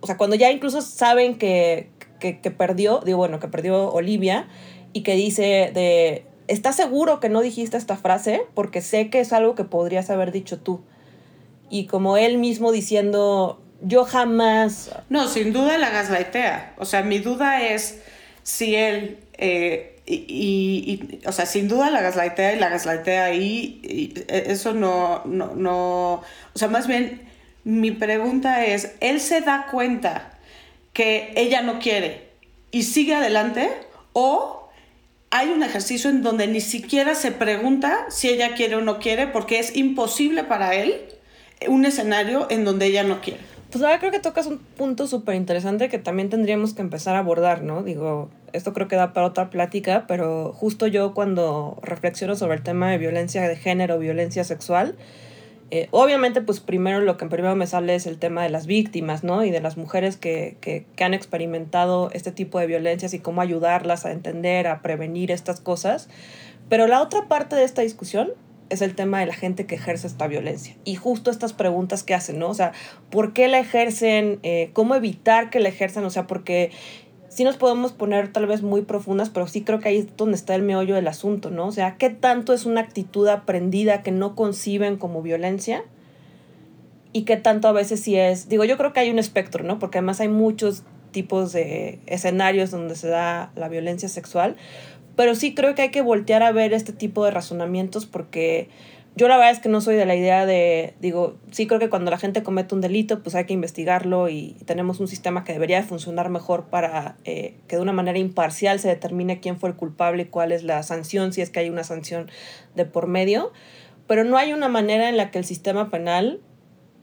o sea, cuando ya incluso saben que, que, perdió, digo, bueno, que perdió Olivia y que dice de, ¿estás seguro que no dijiste esta frase? Porque sé que es algo que podrías haber dicho tú. Y como él mismo diciendo, yo jamás... No, sin duda la gaslightea. O sea, mi duda es si él... Eh, y, o sea, sin duda la gaslightea y la gaslightea ahí, y eso no, no, no, o sea, más bien mi pregunta es, ¿él se da cuenta que ella no quiere y sigue adelante o hay un ejercicio en donde ni siquiera se pregunta si ella quiere o no quiere porque es imposible para él un escenario en donde ella no quiere? Pues ahora creo que tocas un punto súper interesante que también tendríamos que empezar a abordar, ¿no? Digo, esto creo que da para otra plática, pero justo yo cuando reflexiono sobre el tema de violencia de género, violencia sexual, eh, obviamente pues primero lo que primero me sale es el tema de las víctimas, ¿no? Y de las mujeres que, que, que han experimentado este tipo de violencias y cómo ayudarlas a entender, a prevenir estas cosas. Pero la otra parte de esta discusión es el tema de la gente que ejerce esta violencia. Y justo estas preguntas que hacen, ¿no? O sea, ¿por qué la ejercen? Eh, ¿Cómo evitar que la ejerzan? O sea, porque sí nos podemos poner tal vez muy profundas, pero sí creo que ahí es donde está el meollo del asunto, ¿no? O sea, ¿qué tanto es una actitud aprendida que no conciben como violencia? Y qué tanto a veces sí es, digo, yo creo que hay un espectro, ¿no? Porque además hay muchos tipos de escenarios donde se da la violencia sexual, pero sí creo que hay que voltear a ver este tipo de razonamientos porque yo la verdad es que no soy de la idea de, digo, sí creo que cuando la gente comete un delito, pues hay que investigarlo y tenemos un sistema que debería funcionar mejor para eh, que de una manera imparcial se determine quién fue el culpable y cuál es la sanción, si es que hay una sanción de por medio. Pero no hay una manera en la que el sistema penal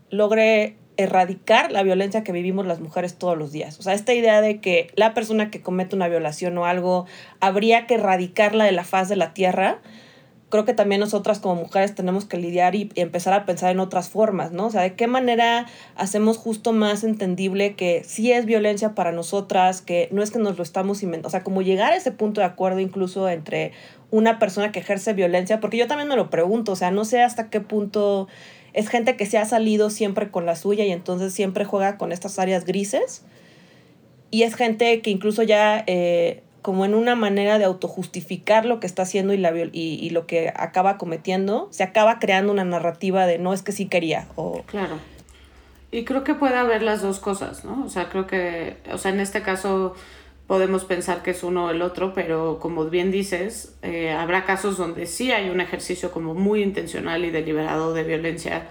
logre erradicar la violencia que vivimos las mujeres todos los días. O sea, esta idea de que la persona que comete una violación o algo habría que erradicarla de la faz de la tierra, creo que también nosotras como mujeres tenemos que lidiar y, empezar a pensar en otras formas, ¿no? O sea, de qué manera hacemos justo más entendible que sí es violencia para nosotras, que no es que nos lo estamos inventando, o sea, como llegar a ese punto de acuerdo incluso entre una persona que ejerce violencia, porque yo también me lo pregunto, o sea, no sé hasta qué punto es gente que se ha salido siempre con la suya y entonces siempre juega con estas áreas grises. Y es gente que incluso ya eh, como en una manera de autojustificar lo que está haciendo y, la, y, lo que acaba cometiendo, se acaba creando una narrativa de no es que sí quería. O... Claro. Y creo que puede haber las dos cosas, ¿no? O sea, creo que, o sea, en este caso podemos pensar que es uno o el otro, pero como bien dices, eh, habrá casos donde sí hay un ejercicio como muy intencional y deliberado de violencia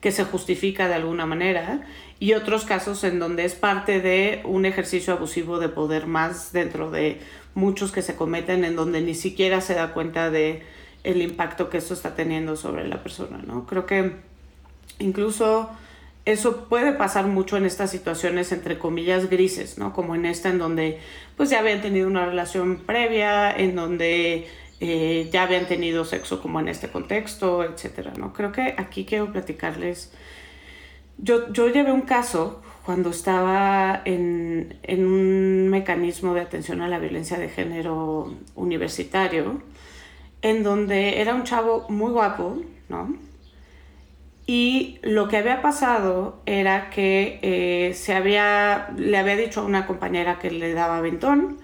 que se justifica de alguna manera y otros casos en donde es parte de un ejercicio abusivo de poder más dentro de muchos que se cometen en donde ni siquiera se da cuenta de el impacto que esto está teniendo sobre la persona, ¿no? Creo que incluso eso puede pasar mucho en estas situaciones entre comillas grises, ¿no? Como en esta en donde pues ya habían tenido una relación previa, en donde eh, ya habían tenido sexo como en este contexto, etcétera, ¿no? Creo que aquí quiero platicarles. Yo, yo llevé un caso cuando estaba en, en un mecanismo de atención a la violencia de género universitario, en donde era un chavo muy guapo, ¿no? Y lo que había pasado era que eh, se había, le había dicho a una compañera que le daba ventón,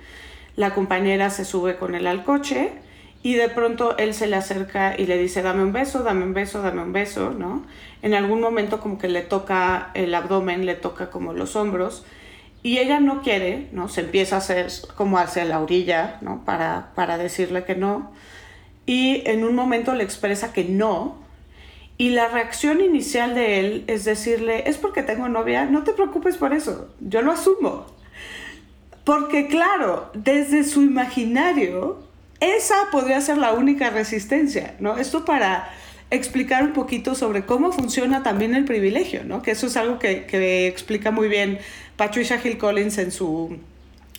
la compañera se sube con él al coche y de pronto él se le acerca y le dice, dame un beso, dame un beso, dame un beso, ¿no? En algún momento como que le toca el abdomen, le toca como los hombros y ella no quiere, ¿no? Se empieza a hacer como hacia la orilla, ¿no? Para, para decirle que no. Y en un momento le expresa que no, y la reacción inicial de él es decirle, es porque tengo novia, no te preocupes por eso, yo lo asumo. Porque claro, desde su imaginario, esa podría ser la única resistencia, ¿no? Esto para explicar un poquito sobre cómo funciona también el privilegio, ¿no? Que eso es algo que, explica muy bien Patricia Hill Collins en su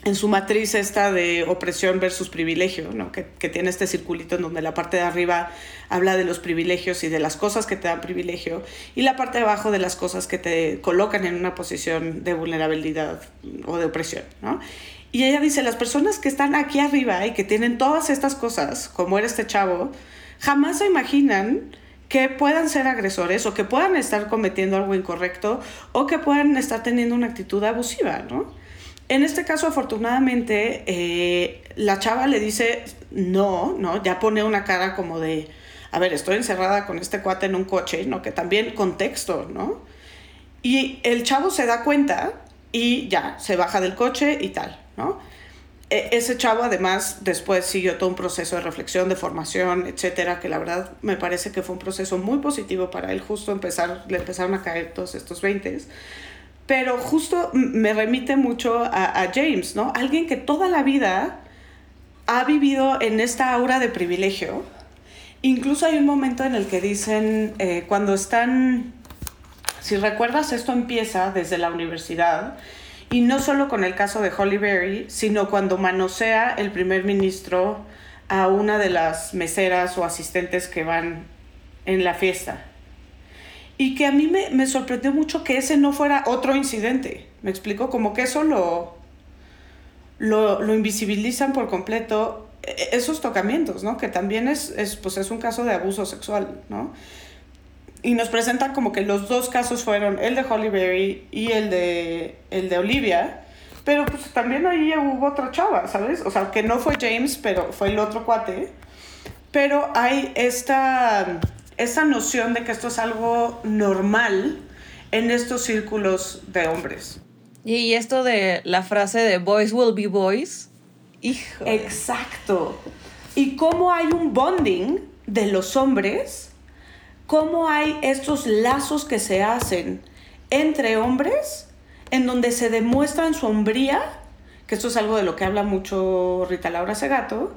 en su matriz esta de opresión versus privilegio, ¿no? que, que, tiene este circulito en donde la parte de arriba habla de los privilegios y de las cosas que te dan privilegio y la parte de abajo de las cosas que te colocan en una posición de vulnerabilidad o de opresión. ¿no? Y ella dice, las personas que están aquí arriba y que tienen todas estas cosas, como era este chavo, jamás se imaginan que puedan ser agresores o que puedan estar cometiendo algo incorrecto o que puedan estar teniendo una actitud abusiva, ¿no? En este caso, afortunadamente, eh, la chava le dice no, ¿no? Ya pone una cara como de, a ver, estoy encerrada con este cuate en un coche, ¿no? Que también contexto, ¿no? Y el chavo se da cuenta y ya, se baja del coche y tal, ¿no? E, ese chavo además después siguió todo un proceso de reflexión, de formación, etcétera, que la verdad me parece que fue un proceso muy positivo para él, justo empezar, le empezaron a caer todos estos 20 pero justo me remite mucho a, James, ¿no? Alguien que toda la vida ha vivido en esta aura de privilegio. Incluso hay un momento en el que dicen, eh, cuando están, si recuerdas, esto empieza desde la universidad, y no solo con el caso de Holly Berry, sino cuando manosea el primer ministro a una de las meseras o asistentes que van en la fiesta. Y que a mí me, sorprendió mucho que ese no fuera otro incidente. Me explico, como que eso lo, lo, invisibilizan por completo e, e, esos tocamientos, ¿no? Que también es, es, pues es un caso de abuso sexual, ¿no? Y nos presentan como que los dos casos fueron el de Holly Berry y el de, el de Olivia, pero pues también ahí hubo otra chava, ¿sabes? O sea, que no fue James, pero fue el otro cuate. Pero hay esta esa noción de que esto es algo normal en estos círculos de hombres. Y esto de la frase de boys will be boys. Hijo. Exacto. Y cómo hay un bonding de los hombres, cómo hay estos lazos que se hacen entre hombres en donde se demuestran su hombría, que esto es algo de lo que habla mucho Rita Laura Segato,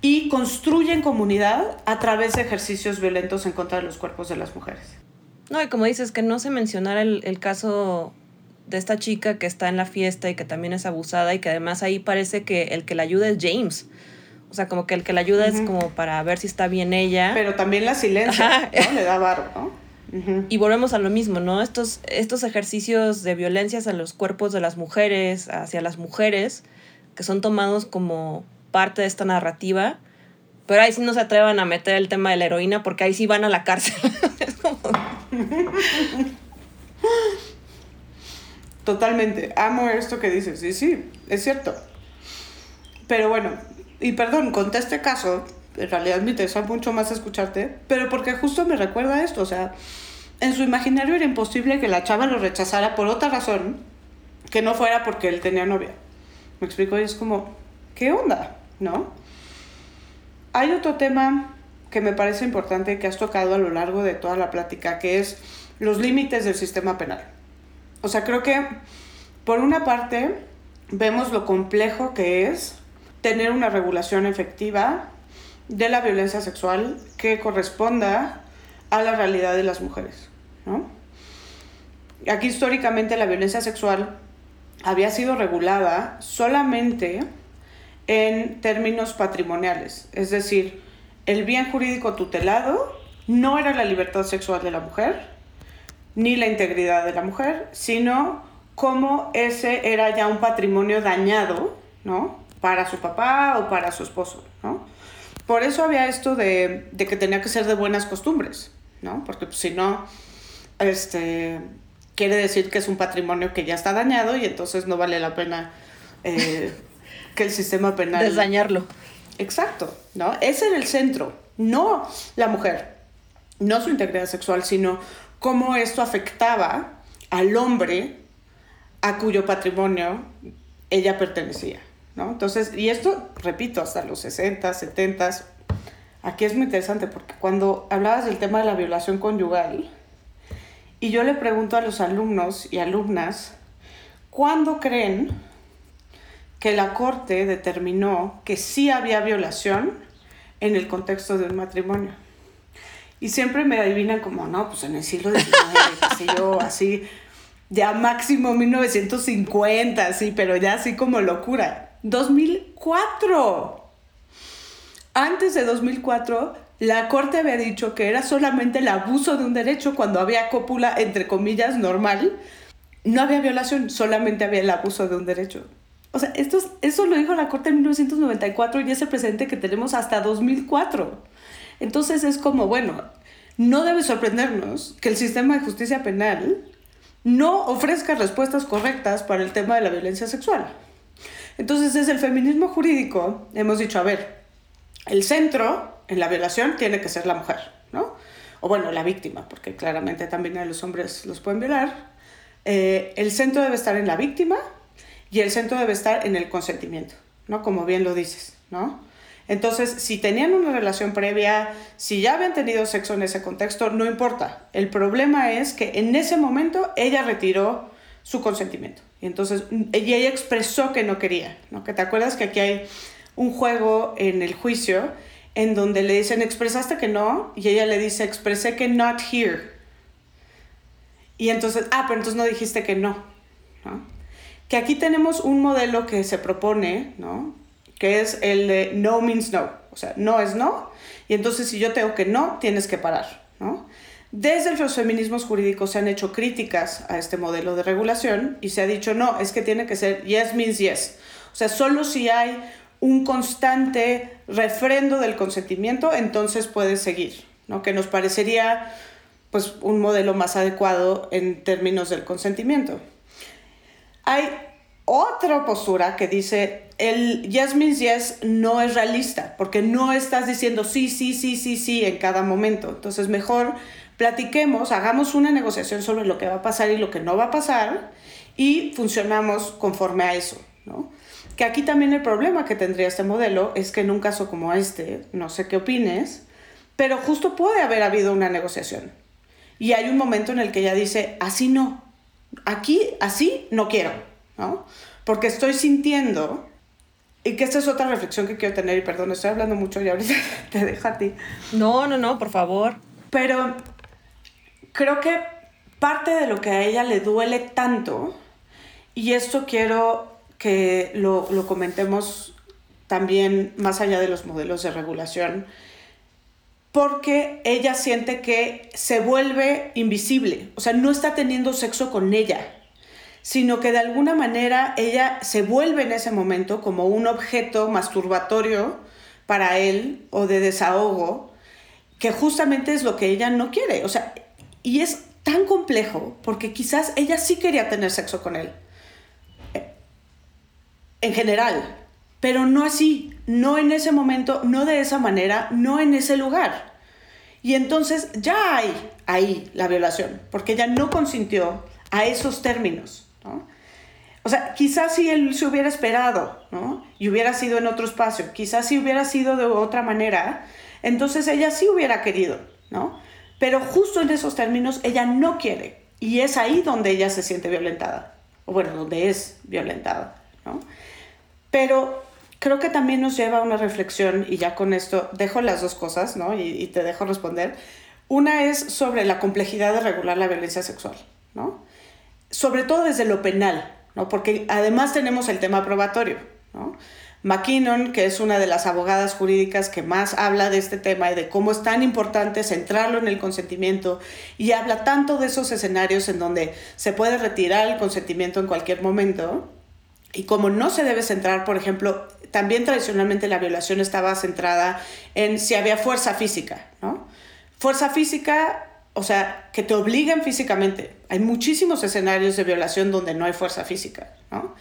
y construyen comunidad a través de ejercicios violentos en contra de los cuerpos de las mujeres. No, y como dices, que no se mencionara el, el caso de esta chica que está en la fiesta y que también es abusada y que además ahí parece que el que la ayuda es James. O sea, como que el que la ayuda es como para ver si está bien ella. Pero también la silencia, ¿no? Le da barro, ¿no? Y volvemos a lo mismo, ¿no? Estos, estos ejercicios de violencia hacia los cuerpos de las mujeres, hacia las mujeres, que son tomados como parte de esta narrativa. Pero ahí sí no se atrevan a meter el tema de la heroína porque ahí sí van a la cárcel. Totalmente. Amo esto que dices. Sí, sí, es cierto. Pero bueno, y perdón, conté este caso. En realidad me interesa mucho más escucharte. Pero porque justo me recuerda esto. O sea, en su imaginario era imposible que la chava lo rechazara por otra razón que no fuera porque él tenía novia. ¿Me explico? Y es como, ¿qué onda? ¿no? Hay otro tema que me parece importante que has tocado a lo largo de toda la plática, que es los límites del sistema penal. O sea, creo que por una parte vemos lo complejo que es tener una regulación efectiva de la violencia sexual que corresponda a la realidad de las mujeres. ¿no? Aquí históricamente la violencia sexual había sido regulada solamente en términos patrimoniales, es decir, el bien jurídico tutelado no era la libertad sexual de la mujer, ni la integridad de la mujer, sino cómo ese era ya un patrimonio dañado, ¿no? Para su papá o para su esposo, ¿no? Por eso había esto de, que tenía que ser de buenas costumbres, ¿no? Porque pues, si no, este, quiere decir que es un patrimonio que ya está dañado y entonces no vale la pena eh, que el sistema penal... Desdañarlo. Exacto, ¿no? Ese era el centro, no la mujer, no su integridad sexual, sino cómo esto afectaba al hombre a cuyo patrimonio ella pertenecía, ¿no? Entonces, y esto, repito, hasta los 60, 70, aquí es muy interesante porque cuando hablabas del tema de la violación conyugal, y yo le pregunto a los alumnos y alumnas, ¿cuándo creen que la Corte determinó que sí había violación en el contexto de un matrimonio. Y siempre me adivinan como, no, pues en el siglo XIX, qué yo, así, ya máximo 1950, sí, pero ya así como locura. 2004. Antes de 2004, la Corte había dicho que era solamente el abuso de un derecho cuando había cópula, entre comillas, normal. No había violación, solamente había el abuso de un derecho. O sea, esto, eso lo dijo la Corte en 1994 y es el precedente que tenemos hasta 2004. Entonces es como, bueno, no debe sorprendernos que el sistema de justicia penal no ofrezca respuestas correctas para el tema de la violencia sexual. Entonces, desde el feminismo jurídico hemos dicho, a ver, el centro en la violación tiene que ser la mujer, ¿no? O bueno, la víctima, porque claramente también a los hombres los pueden violar. Eh, el centro debe estar en la víctima y el centro debe estar en el consentimiento, ¿no? Como bien lo dices, ¿no? Entonces, si tenían una relación previa, si ya habían tenido sexo en ese contexto, no importa. El problema es que en ese momento ella retiró su consentimiento. Y entonces y ella expresó que no quería, ¿no? Que te acuerdas que aquí hay un juego en el juicio en donde le dicen, expresaste que no, y ella le dice, expresé que not here. Y entonces, ah, pero entonces no dijiste que no, ¿no? Que aquí tenemos un modelo que se propone, ¿no? Que es el de no means no, o sea, no es no, y entonces si yo tengo que no, tienes que parar, ¿no? Desde los feminismos jurídicos se han hecho críticas a este modelo de regulación y se ha dicho, no, es que tiene que ser yes means yes. O sea, solo si hay un constante refrendo del consentimiento, entonces puede seguir, ¿no? Que nos parecería pues un modelo más adecuado en términos del consentimiento. Hay otra postura que dice el yes means yes no es realista, porque no estás diciendo sí, sí, sí, sí, sí en cada momento. Entonces mejor platiquemos, hagamos una negociación sobre lo que va a pasar y lo que no va a pasar y funcionamos conforme a eso, ¿no? Que aquí también el problema que tendría este modelo es que en un caso como este, no sé qué opines, pero justo puede haber habido una negociación. Y hay un momento en el que ella dice, así no, aquí así no quiero, ¿no? Porque estoy sintiendo, y que esta es otra reflexión que quiero tener, y perdón, estoy hablando mucho y ahorita te dejo a ti. No, no, no, por favor. Pero creo que parte de lo que a ella le duele tanto, y esto quiero que lo, lo comentemos también más allá de los modelos de regulación, porque ella siente que se vuelve invisible, o sea, no está teniendo sexo con ella, sino que de alguna manera ella se vuelve en ese momento como un objeto masturbatorio para él o de desahogo, que justamente es lo que ella no quiere, o sea, y es tan complejo porque quizás ella sí quería tener sexo con él. En general. Pero no así. No en ese momento, no de esa manera, no en ese lugar. Y entonces ya hay ahí la violación. Porque ella no consintió a esos términos. O sea, quizás si él se hubiera esperado, ¿no? Y hubiera sido en otro espacio, quizás si hubiera sido de otra manera, entonces ella sí hubiera querido, ¿no? Pero justo en esos términos ella no quiere. Y es ahí donde ella se siente violentada. O bueno, donde es violentada. ¿no? Pero creo que también nos lleva a una reflexión, y ya con esto dejo las dos cosas, ¿no? Y, te dejo responder. Una es sobre la complejidad de regular la violencia sexual, ¿no? Sobre todo desde lo penal, ¿no? Porque además tenemos el tema probatorio, ¿no? McKinnon, que es una de las abogadas jurídicas que más habla de este tema y de cómo es tan importante centrarlo en el consentimiento y habla tanto de esos escenarios en donde se puede retirar el consentimiento en cualquier momento y como no se debe centrar, por ejemplo, también tradicionalmente la violación estaba centrada en si había fuerza física, ¿no? Fuerza física, o sea, que te obliguen físicamente. Hay muchísimos escenarios de violación donde no hay fuerza física, ¿no?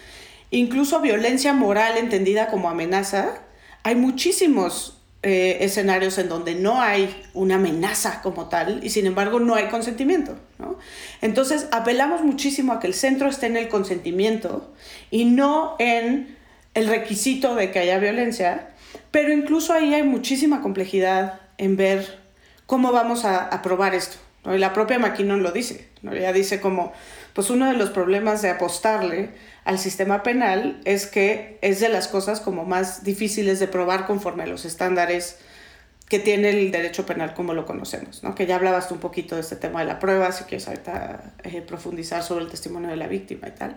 Incluso violencia moral entendida como amenaza, hay muchísimos eh, escenarios en donde no hay una amenaza como tal y sin embargo no hay consentimiento. ¿no? Entonces apelamos muchísimo a que el centro esté en el consentimiento y no en el requisito de que haya violencia, pero incluso ahí hay muchísima complejidad en ver cómo vamos a, a probar esto. ¿no? Y la propia McKinnon lo dice, ¿no? ella dice como, pues uno de los problemas de apostarle al sistema penal es que es de las cosas como más difíciles de probar conforme a los estándares que tiene el derecho penal como lo conocemos, ¿no? Que ya hablabas tú un poquito de este tema de la prueba, si quieres ahorita eh, profundizar sobre el testimonio de la víctima y tal.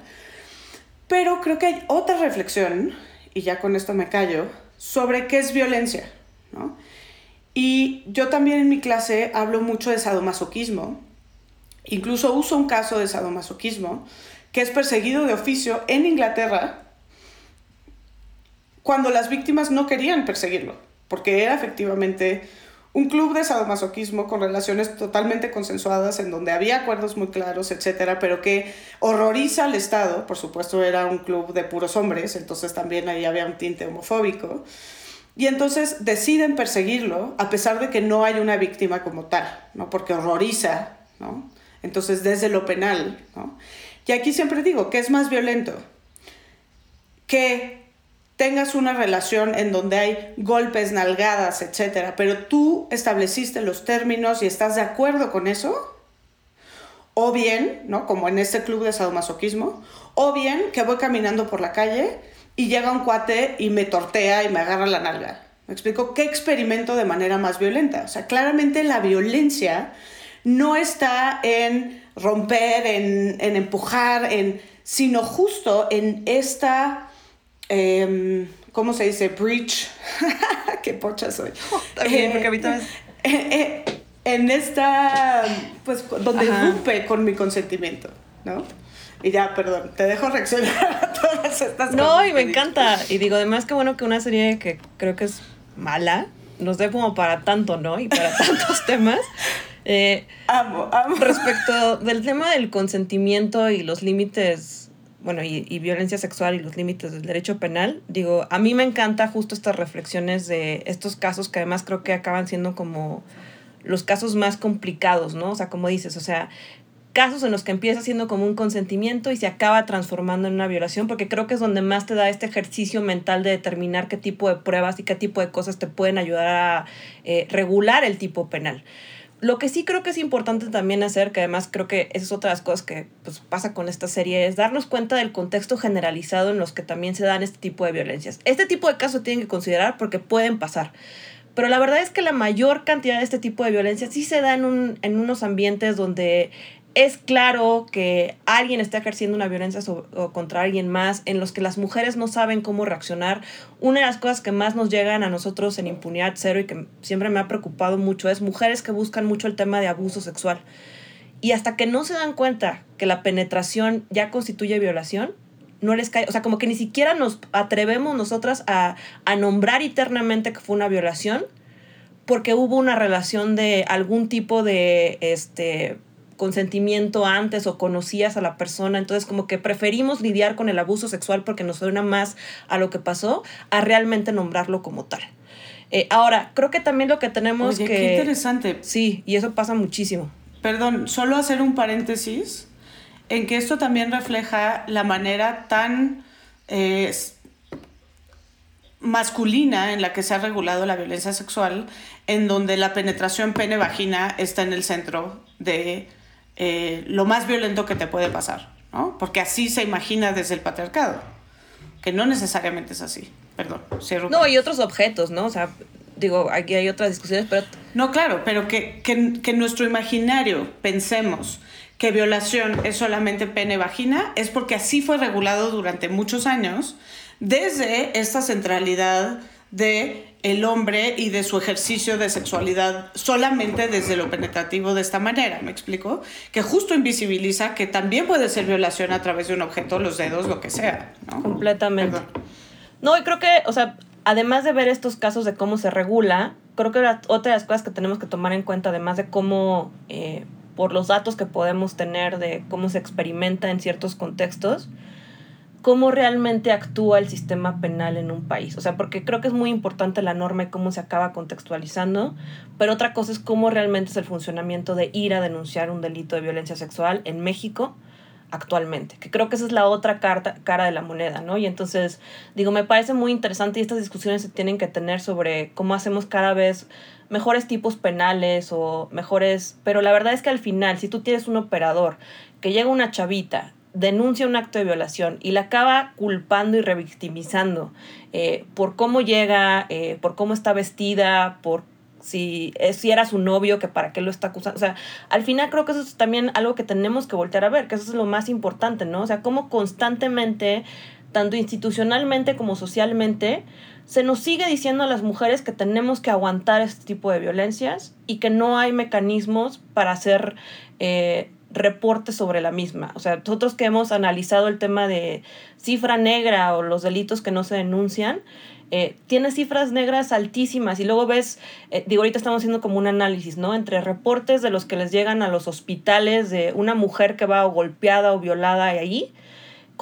Pero creo que hay otra reflexión, y ya con esto me callo, sobre qué es violencia, ¿no? Y yo también en mi clase hablo mucho de sadomasoquismo, incluso uso un caso de sadomasoquismo, que es perseguido de oficio en Inglaterra cuando las víctimas no querían perseguirlo, porque era efectivamente un club de sadomasoquismo con relaciones totalmente consensuadas, en donde había acuerdos muy claros, etcétera, pero que horroriza al Estado. Por supuesto, era un club de puros hombres, entonces también ahí había un tinte homofóbico. Y entonces deciden perseguirlo, a pesar de que no hay una víctima como tal, ¿no? porque horroriza. ¿no? Entonces, desde lo penal. ¿no? Y aquí siempre digo, ¿qué es más violento? Que tengas una relación en donde hay golpes, nalgadas, etcétera, pero tú estableciste los términos y estás de acuerdo con eso, o bien, ¿no? Como en este club de sadomasoquismo, o bien que voy caminando por la calle y llega un cuate y me tortea y me agarra la nalga. ¿Me explico? ¿Qué experimento de manera más violenta? O sea, claramente la violencia no está en romper, en, en empujar, en, sino justo en esta Em, ¿cómo se dice? Breach. Qué pocha soy. También, porque a eh, eh, en esta, pues, donde rompe con mi consentimiento, ¿no? Y ya, perdón, te dejo reaccionar a todas estas cosas. No, y me encanta. Y digo, además, que bueno que una serie que creo que es mala, nos dé como para tanto, ¿no? Y para tantos temas. Eh, amo, amo. Respecto del tema del consentimiento y los límites bueno, y, y, violencia sexual y los límites del derecho penal, digo, a mí me encanta justo estas reflexiones de estos casos que además creo que acaban siendo como los casos más complicados, ¿no? O sea, como dices, o sea, casos en los que empieza siendo como un consentimiento y se acaba transformando en una violación, porque creo que es donde más te da este ejercicio mental de determinar qué tipo de pruebas y qué tipo de cosas te pueden ayudar a eh, regular el tipo penal. Lo que sí creo que es importante también hacer, que además creo que esa es otra de las cosas que pues, pasa con esta serie, es darnos cuenta del contexto generalizado en los que también se dan este tipo de violencias. Este tipo de casos tienen que considerar porque pueden pasar. Pero la verdad es que la mayor cantidad de este tipo de violencia sí se da en, un, en unos ambientes donde es claro que alguien está ejerciendo una violencia contra alguien más, en los que las mujeres no saben cómo reaccionar. Una de las cosas que más nos llegan a nosotros en impunidad cero y que siempre me ha preocupado mucho es mujeres que buscan mucho el tema de abuso sexual. Y hasta que no se dan cuenta que la penetración ya constituye violación, no les cae, o sea, como que ni siquiera nos atrevemos nosotras a, a nombrar eternamente que fue una violación, porque hubo una relación de algún tipo de, este, consentimiento antes o conocías a la persona, entonces como que preferimos lidiar con el abuso sexual porque nos suena más a lo que pasó, a realmente nombrarlo como tal. Eh, ahora, creo que también lo que tenemos Oye, que... Qué interesante. Sí, y eso pasa muchísimo. Perdón, solo hacer un paréntesis en que esto también refleja la manera tan eh, masculina en la que se ha regulado la violencia sexual, en donde la penetración pene-vagina está en el centro de eh, lo más violento que te puede pasar, ¿no? Porque así se imagina desde el patriarcado, que no necesariamente es así. Perdón, cierro. No, y otros objetos, ¿no? O sea, digo, aquí hay otras discusiones, pero... No, claro, pero que, que, que nuestro imaginario pensemos que violación es solamente pene-vagina, es porque así fue regulado durante muchos años desde esta centralidad de el hombre y de su ejercicio de sexualidad solamente desde lo penetrativo de esta manera, ¿me explico? Que justo invisibiliza que también puede ser violación a través de un objeto, los dedos, lo que sea, ¿no? Completamente. No, y creo que, o sea, además de ver estos casos de cómo se regula, creo que otra de las cosas que tenemos que tomar en cuenta, además de cómo, eh, por los datos que podemos tener de cómo se experimenta en ciertos contextos, cómo realmente actúa el sistema penal en un país. O sea, porque creo que es muy importante la norma y cómo se acaba contextualizando, pero otra cosa es cómo realmente es el funcionamiento de ir a denunciar un delito de violencia sexual en México actualmente, que creo que esa es la otra carta, cara de la moneda, ¿no? Y entonces, digo, me parece muy interesante y estas discusiones se tienen que tener sobre cómo hacemos cada vez mejores tipos penales o mejores, pero la verdad es que al final, si tú tienes un operador que llega una chavita denuncia un acto de violación y la acaba culpando y revictimizando eh, por cómo llega, eh, por cómo está vestida, por si, eh, si era su novio, que para qué lo está acusando. O sea, al final creo que eso es también algo que tenemos que voltear a ver, que eso es lo más importante, ¿no? O sea, cómo constantemente, tanto institucionalmente como socialmente, se nos sigue diciendo a las mujeres que tenemos que aguantar este tipo de violencias y que no hay mecanismos para hacer reporte sobre la misma. O sea, nosotros que hemos analizado el tema de cifra negra o los delitos que no se denuncian, eh, tiene cifras negras altísimas y luego ves, eh, digo, ahorita estamos haciendo como un análisis, ¿no? Entre reportes de los que les llegan a los hospitales de una mujer que va golpeada o violada ahí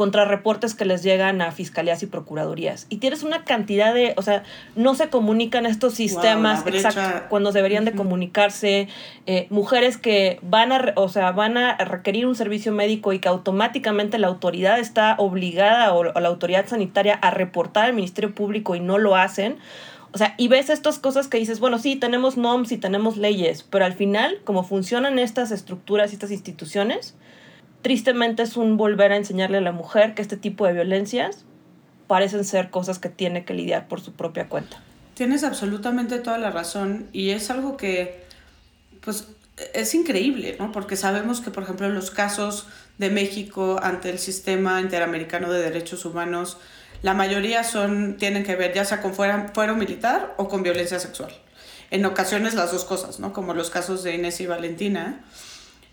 contra reportes que les llegan a fiscalías y procuradurías. Y tienes una cantidad de, o sea, no se comunican estos sistemas cuando deberían de comunicarse, eh, mujeres que van a, o sea, van a requerir un servicio médico y que automáticamente la autoridad está obligada o, la autoridad sanitaria a reportar al Ministerio Público y no lo hacen. O sea, y ves estas cosas que dices, bueno, sí, tenemos NOMS y tenemos leyes, pero al final, como funcionan estas estructuras y estas instituciones, tristemente es un volver a enseñarle a la mujer que este tipo de violencias parecen ser cosas que tiene que lidiar por su propia cuenta. Tienes absolutamente toda la razón y es algo que, pues, es increíble, ¿no? Porque sabemos que, por ejemplo, los casos de México ante el sistema interamericano de derechos humanos, la mayoría son, tienen que ver ya sea con fuero militar o con violencia sexual. En ocasiones las dos cosas, ¿no? Como los casos de Inés y Valentina.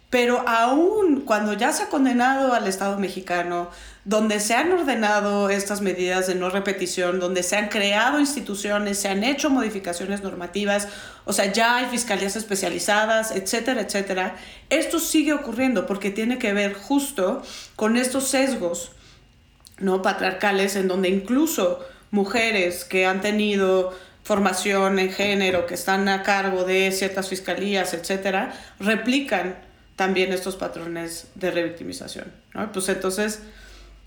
Pero aún cuando ya se ha condenado al Estado mexicano, donde se han ordenado estas medidas de no repetición, donde se han creado instituciones, se han hecho modificaciones normativas, o sea, ya hay fiscalías especializadas, etcétera, etcétera, esto sigue ocurriendo porque tiene que ver justo con estos sesgos no patriarcales en donde incluso mujeres que han tenido formación en género, que están a cargo de ciertas fiscalías, etcétera, replican también estos patrones de revictimización, ¿no? Pues entonces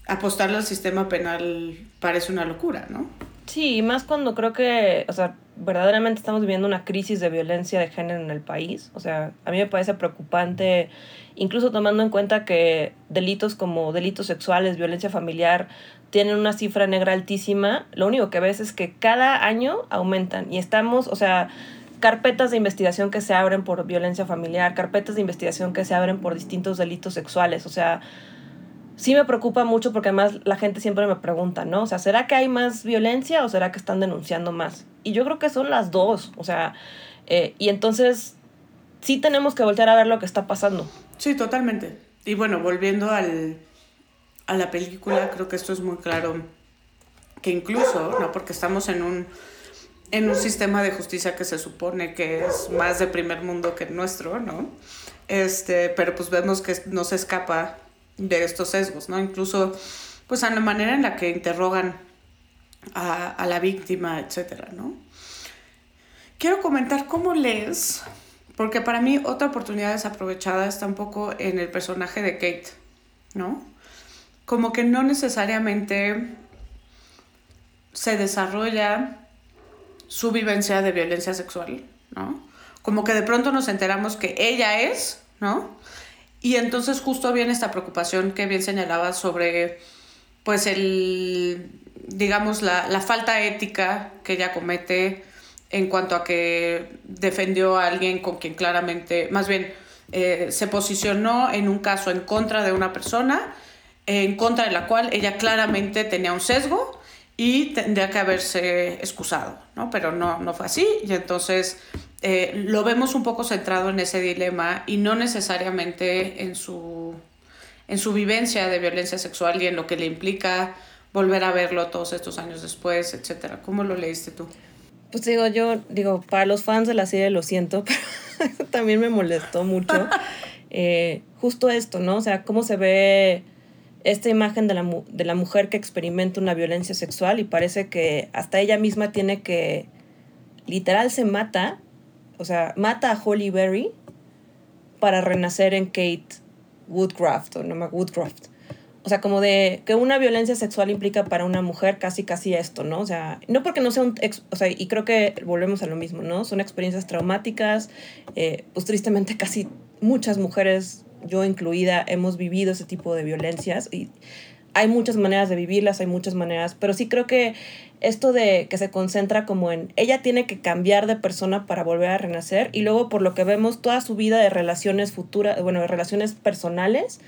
apostarle al sistema penal parece una locura, ¿no? Sí, y más cuando creo que, o sea, verdaderamente estamos viviendo una crisis de violencia de género en el país. O sea, a mí me parece preocupante, incluso tomando en cuenta que delitos como delitos sexuales, violencia familiar, tienen una cifra negra altísima. Lo único que ves es que cada año aumentan y estamos, o sea, carpetas de investigación que se abren por violencia familiar, carpetas de investigación que se abren por distintos delitos sexuales. O sea, sí me preocupa mucho porque además la gente siempre me pregunta, ¿no? O sea, ¿será que hay más violencia o será que están denunciando más? Y yo creo que son las dos. O sea, eh, y entonces sí tenemos que voltear a ver lo que está pasando. Sí, totalmente. Y bueno, volviendo al, a la película, creo que esto es muy claro que incluso, ¿no? Porque estamos en un en un sistema de justicia que se supone que es más de primer mundo que nuestro, ¿no? Este, pero pues vemos que no se escapa de estos sesgos, ¿no? Incluso, pues a la manera en la que interrogan a, a la víctima, etcétera, ¿no? Quiero comentar cómo lees, porque para mí otra oportunidad desaprovechada está un poco en el personaje de Kate, ¿no? Como que no necesariamente se desarrolla su vivencia de violencia sexual, ¿no? Como que de pronto nos enteramos que ella es, ¿no? Y entonces justo viene esta preocupación que bien señalaba sobre, pues, el, digamos, la, la falta ética que ella comete en cuanto a que defendió a alguien con quien claramente, más bien, eh, se posicionó en un caso en contra de una persona, en contra de la cual ella claramente tenía un sesgo y tendría que haberse excusado, ¿no? Pero no, no fue así y entonces eh, lo vemos un poco centrado en ese dilema y no necesariamente en su, en su vivencia de violencia sexual y en lo que le implica volver a verlo todos estos años después, etcétera. ¿Cómo lo leíste tú? Pues digo, yo digo, para los fans de la serie lo siento, pero también me molestó mucho. Eh, justo esto, ¿no? O sea, cómo se ve esta imagen de la, de la mujer que experimenta una violencia sexual y parece que hasta ella misma tiene que, literal se mata, o sea, mata a Holly Berry para renacer en Kate Woodcraft o no Woodcraft. O sea, como de que una violencia sexual implica para una mujer casi casi esto, ¿no? O sea, no porque no sea un... o sea, y creo que volvemos a lo mismo, ¿no? Son experiencias traumáticas, eh, pues tristemente casi muchas mujeres yo incluida, hemos vivido ese tipo de violencias y hay muchas maneras de vivirlas, hay muchas maneras, pero sí creo que esto de que se concentra como en ella tiene que cambiar de persona para volver a renacer y luego por lo que vemos toda su vida de relaciones futuras, bueno, de relaciones personales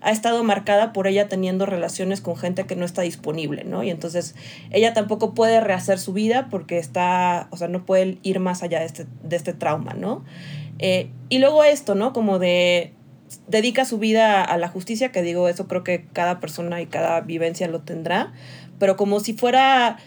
ha estado marcada por ella teniendo relaciones con gente que no está disponible, ¿no? Y entonces ella tampoco puede rehacer su vida porque está, o sea, no puede ir más allá de este, de este trauma, ¿no? Eh, y luego esto, ¿no? Como de dedica su vida a la justicia, que digo, eso creo que cada persona y cada vivencia lo tendrá, pero como si fuera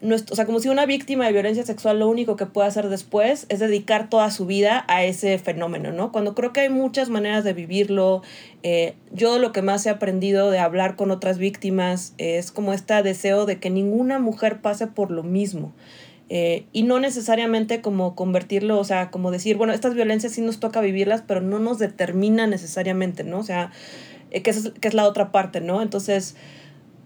o sea, como si una víctima de violencia sexual lo único que puede hacer después es dedicar toda su vida a ese fenómeno, ¿no? Cuando creo que hay muchas maneras de vivirlo. Eh, yo lo que más he aprendido de hablar con otras víctimas es como este deseo de que ninguna mujer pase por lo mismo. Eh, y no necesariamente como convertirlo, o sea, como decir, bueno, estas violencias sí nos toca vivirlas, pero no nos determina necesariamente, ¿no? O sea, eh, que, es, que es la otra parte, ¿no? Entonces,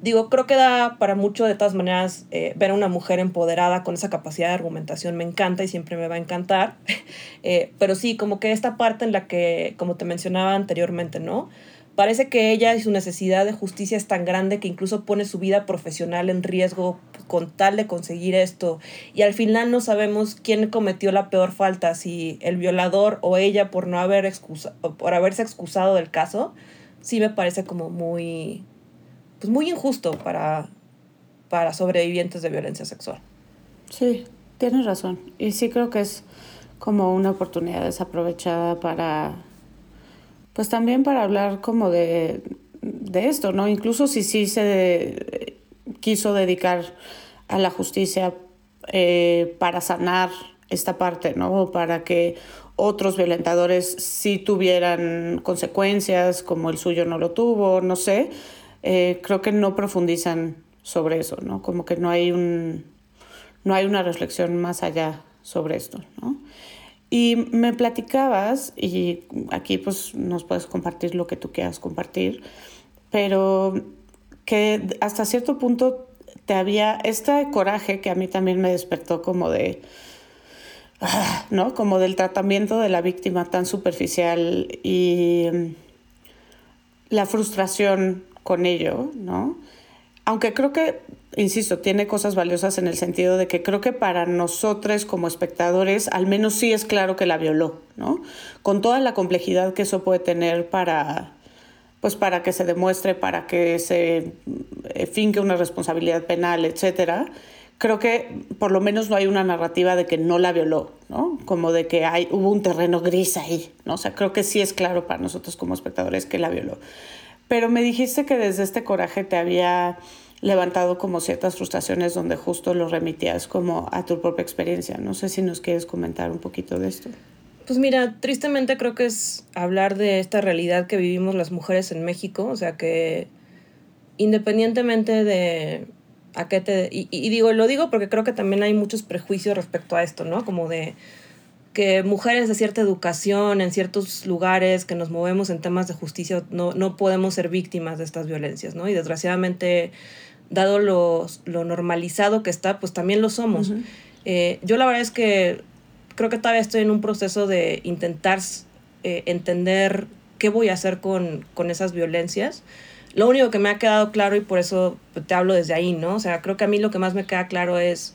digo, creo que da para mucho de todas maneras eh, ver a una mujer empoderada con esa capacidad de argumentación me encanta y siempre me va a encantar. Pero sí, como que esta parte en la que, como te mencionaba anteriormente, ¿no? Parece que ella y su necesidad de justicia es tan grande que incluso pone su vida profesional en riesgo con tal de conseguir esto. Y al final no sabemos quién cometió la peor falta, si el violador o ella por no haber excusa, por haberse excusado del caso. Sí me parece como muy, pues muy injusto para, para sobrevivientes de violencia sexual. Sí, tienes razón. Y sí creo que es como una oportunidad desaprovechada para, pues también para hablar como de, de esto, ¿no? Incluso si sí se quiso dedicar a la justicia eh, para sanar esta parte, ¿no? Para que otros violentadores sí tuvieran consecuencias, como el suyo no lo tuvo, no sé. Eh, creo que no profundizan sobre eso, ¿no? Como que no hay, un, no hay una reflexión más allá sobre esto, ¿no? Y me platicabas, y aquí pues nos puedes compartir lo que tú quieras compartir, pero que hasta cierto punto te había este coraje que a mí también me despertó como de, ah, ¿no? Como del tratamiento de la víctima tan superficial y mm, la frustración con ello, ¿no? Aunque creo que, insisto, tiene cosas valiosas en el sentido de que creo que para nosotros como espectadores al menos sí es claro que la violó, ¿no? Con toda la complejidad que eso puede tener para, pues para que se demuestre, para que se eh, finque una responsabilidad penal, etcétera. Creo que por lo menos no hay una narrativa de que no la violó, ¿no? Como de que hay, hubo un terreno gris ahí, ¿no? O sea, creo que sí es claro para nosotros como espectadores que la violó. Pero me dijiste que desde este coraje te había levantado como ciertas frustraciones donde justo lo remitías como a tu propia experiencia. No sé si nos quieres comentar un poquito de esto. Pues mira, tristemente creo que es hablar de esta realidad que vivimos las mujeres en México, o sea que independientemente de a qué te... Y, y digo, lo digo porque creo que también hay muchos prejuicios respecto a esto, ¿no? Como de que mujeres de cierta educación en ciertos lugares que nos movemos en temas de justicia no, no podemos ser víctimas de estas violencias, ¿no? Y desgraciadamente, dado lo, lo normalizado que está, pues también lo somos. Eh, yo la verdad es que creo que todavía estoy en un proceso de intentar eh, entender qué voy a hacer con, con esas violencias. Lo único que me ha quedado claro, y por eso te hablo desde ahí, ¿no? O sea, creo que a mí lo que más me queda claro es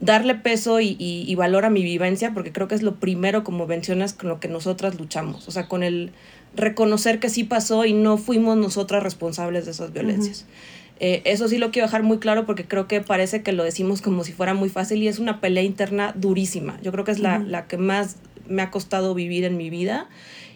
darle peso y, y, valor a mi vivencia, porque creo que es lo primero, como mencionas, con lo que nosotras luchamos. O sea, con el reconocer que sí pasó y no fuimos nosotras responsables de esas violencias. Eh, eso sí lo quiero dejar muy claro porque creo que parece que lo decimos como si fuera muy fácil y es una pelea interna durísima. Yo creo que es la, la que más me ha costado vivir en mi vida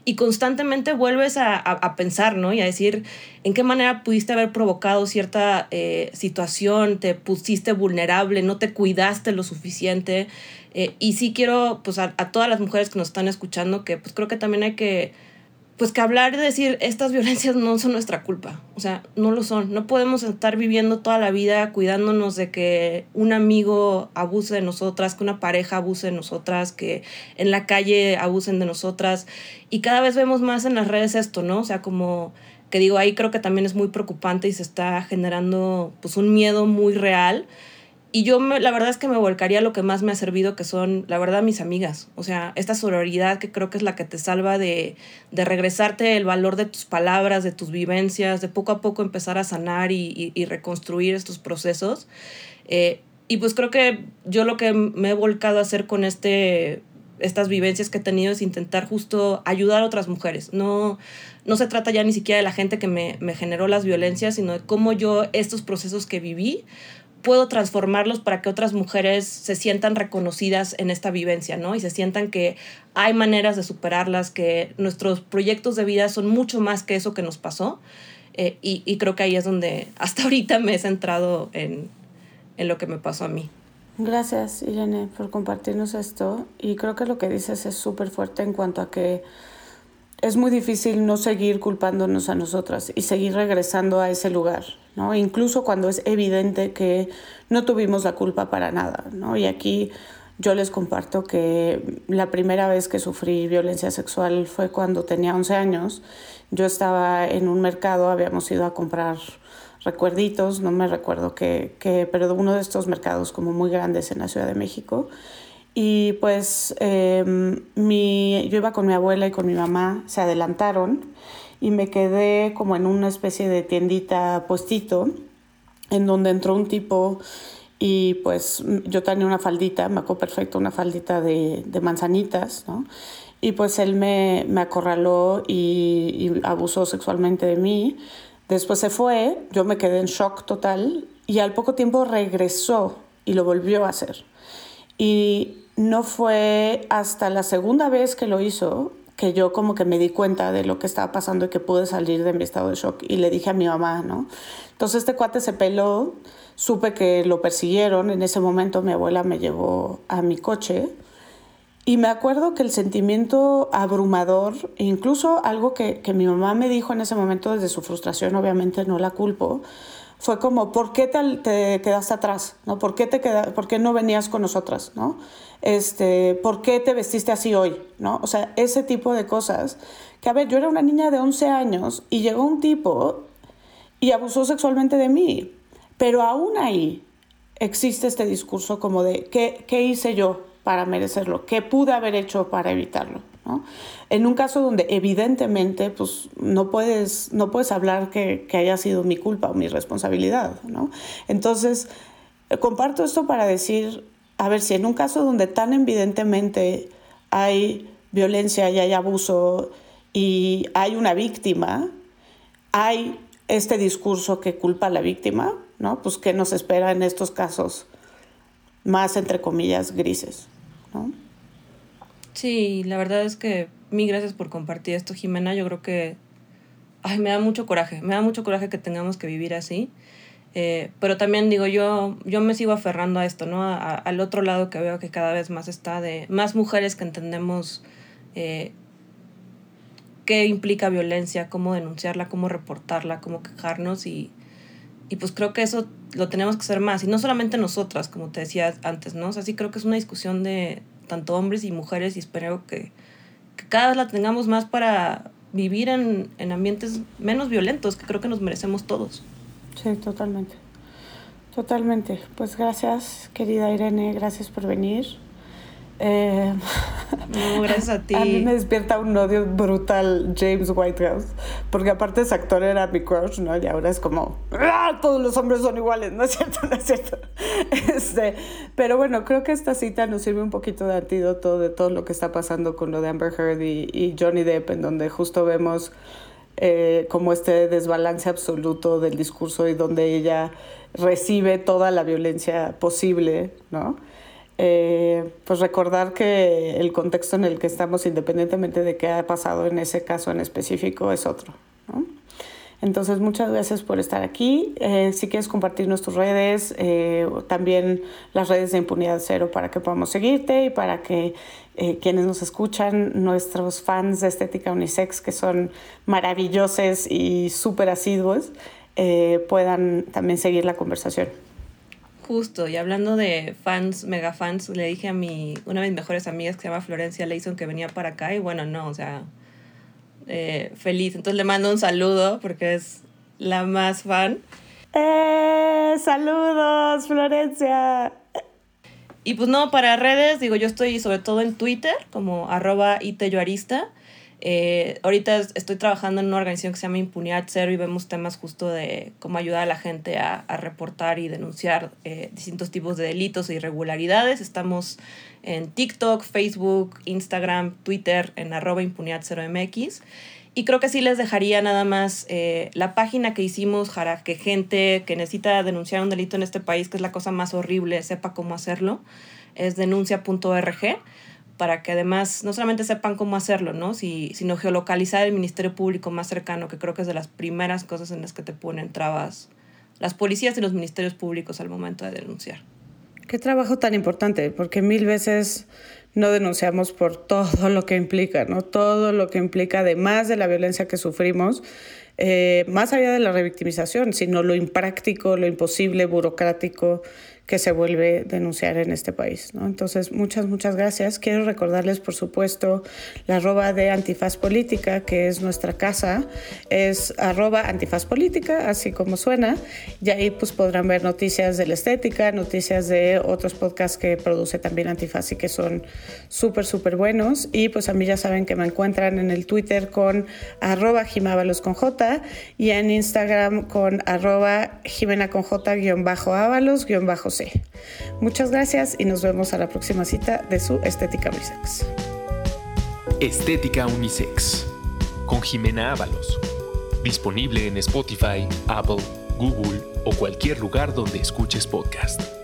y constantemente vuelves a, a, pensar, ¿no? Y a decir en qué manera pudiste haber provocado cierta eh, situación, te pusiste vulnerable, no te cuidaste lo suficiente. Eh, y sí quiero, pues, a, a, todas las mujeres que nos están escuchando, que pues creo que también hay que pues que hablar y decir, estas violencias no son nuestra culpa, o sea, no lo son. No podemos estar viviendo toda la vida cuidándonos de que un amigo abuse de nosotras, que una pareja abuse de nosotras, que en la calle abusen de nosotras. Y cada vez vemos más en las redes esto, ¿no? O sea, como que digo, ahí creo que también es muy preocupante y se está generando pues un miedo muy real y yo la verdad es que me volcaría a lo que más me ha servido, que son, la verdad, mis amigas. O sea, esta sororidad que creo que es la que te salva de, de regresarte el valor de tus palabras, de tus vivencias, de poco a poco empezar a sanar y, y, reconstruir estos procesos. Eh, y pues creo que yo lo que me he volcado a hacer con este, estas vivencias que he tenido es intentar justo ayudar a otras mujeres. No, no se trata ya ni siquiera de la gente que me, me generó las violencias, sino de cómo yo estos procesos que viví puedo transformarlos para que otras mujeres se sientan reconocidas en esta vivencia, ¿no? Y se sientan que hay maneras de superarlas, que nuestros proyectos de vida son mucho más que eso que nos pasó. Eh, y, y, creo que ahí es donde hasta ahorita me he centrado en, en lo que me pasó a mí. Gracias, Irene, por compartirnos esto. Y creo que lo que dices es súper fuerte en cuanto a que es muy difícil no seguir culpándonos a nosotras y seguir regresando a ese lugar, ¿no? Incluso cuando es evidente que no tuvimos la culpa para nada, ¿no? Y aquí yo les comparto que la primera vez que sufrí violencia sexual fue cuando tenía 11 años. Yo estaba en un mercado, habíamos ido a comprar recuerditos, no me recuerdo qué, qué pero uno de estos mercados como muy grandes en la Ciudad de México. Y pues em, mi, yo iba con mi abuela y con mi mamá, se adelantaron y me quedé como en una especie de tiendita puestito en donde entró un tipo y pues yo tenía una faldita, me acuerdo perfecto, una faldita de, de manzanitas, ¿no? Y pues él me, me acorraló y, y abusó sexualmente de mí. Después se fue, yo me quedé en shock total y al poco tiempo regresó y lo volvió a hacer. Y no fue hasta la segunda vez que lo hizo que yo como que me di cuenta de lo que estaba pasando y que pude salir de mi estado de shock y le dije a mi mamá, ¿no? Entonces este cuate se peló, supe que lo persiguieron, en ese momento mi abuela me llevó a mi coche y me acuerdo que el sentimiento abrumador, incluso algo que, que mi mamá me dijo en ese momento desde su frustración, obviamente no la culpo, fue como, ¿por qué te, te quedaste atrás? ¿no? ¿Por, qué te queda, ¿Por qué no venías con nosotras? ¿no? Este, ¿Por qué te vestiste así hoy? ¿no? O sea, ese tipo de cosas. Que a ver, yo era una niña de 11 años y llegó un tipo y abusó sexualmente de mí. Pero aún ahí existe este discurso como de, ¿qué, qué hice yo para merecerlo? ¿Qué pude haber hecho para evitarlo? ¿No? En un caso donde evidentemente pues, no, puedes, no puedes hablar que, que haya sido mi culpa o mi responsabilidad. ¿no? Entonces, comparto esto para decir, a ver, si en un caso donde tan evidentemente hay violencia y hay abuso y hay una víctima, hay este discurso que culpa a la víctima, ¿no? Pues qué nos espera en estos casos más, entre comillas, grises, ¿no? Sí, la verdad es que mil gracias por compartir esto, Jimena. Yo creo que ay, me da mucho coraje, me da mucho coraje que tengamos que vivir así. Eh, pero también digo, yo, yo me sigo aferrando a esto, ¿no? A, al otro lado que veo que cada vez más está de más mujeres que entendemos eh, qué implica violencia, cómo denunciarla, cómo reportarla, cómo quejarnos y, y pues creo que eso lo tenemos que hacer más. Y no solamente nosotras, como te decía antes, ¿no? O sea, sí creo que es una discusión de, tanto hombres y mujeres y espero que, que cada vez la tengamos más para vivir en, en, ambientes menos violentos, que creo que nos merecemos todos. Sí, totalmente. Totalmente. Pues gracias, querida Irene, gracias por venir. Eh, no, gracias a ti. A mí me despierta un odio brutal James Whitehouse, porque aparte ese actor era mi crush, ¿no? Y ahora es como, ¡Ah! todos los hombres son iguales, ¿no es cierto? No es cierto. Este, pero bueno, creo que esta cita nos sirve un poquito de antídoto de todo lo que está pasando con lo de Amber Heard y, y Johnny Depp, en donde justo vemos eh, como este desbalance absoluto del discurso y donde ella recibe toda la violencia posible, ¿no? Eh, pues recordar que el contexto en el que estamos, independientemente de qué ha pasado en ese caso en específico, es otro. Entonces, muchas gracias por estar aquí. Eh, si quieres compartir nuestras redes, eh, también las redes de Impunidad Cero para que podamos seguirte y para que eh, quienes nos escuchan, nuestros fans de Estética Unisex, que son maravillosos y súper asiduos, puedan también seguir la conversación. Justo, y hablando de fans, mega fans, le dije a mi, una de mis mejores amigas que se llama Florencia Leison que venía para acá y bueno, no, o sea, eh, feliz. Entonces le mando un saludo porque es la más fan. ¡Eh! ¡Saludos, Florencia! Y pues no, para redes, digo, yo estoy sobre todo en Twitter como arroba iteyoarista. Eh, ahorita estoy trabajando en una organización que se llama Impunidad Cero y vemos temas justo de cómo ayudar a la gente a, reportar y denunciar eh, distintos tipos de delitos e irregularidades. Estamos en TikTok, Facebook, Instagram, Twitter, en arroba impunidad cero MX. Y creo que sí les dejaría nada más eh, la página que hicimos para que gente que necesita denunciar un delito en este país, que es la cosa más horrible, sepa cómo hacerlo. Es denuncia.org para que además no solamente sepan cómo hacerlo, ¿no? Si, sino geolocalizar el Ministerio Público más cercano, que creo que es de las primeras cosas en las que te ponen trabas las policías y los ministerios públicos al momento de denunciar. Qué trabajo tan importante, porque mil veces no denunciamos por todo lo que implica, ¿no? Todo lo que implica, además de la violencia que sufrimos, eh, más allá de la revictimización, sino lo impráctico, lo imposible, burocrático que se vuelve denunciar en este país. ¿no? Entonces, muchas, muchas gracias. Quiero recordarles, por supuesto, la arroba de Antifaz Política, que es nuestra casa, es arroba Antifaz Política, así como suena, y ahí pues podrán ver noticias de la estética, noticias de otros podcasts que produce también Antifaz y que son súper, súper buenos. Y pues a mí ya saben que me encuentran en el Twitter con arroba Jimábalos con J y en Instagram con arroba Jimena con Muchas gracias y nos vemos a la próxima cita de su Estética Unisex. Estética Unisex con Jimena Ábalos. Disponible en Spotify, Apple, Google o cualquier lugar donde escuches podcast.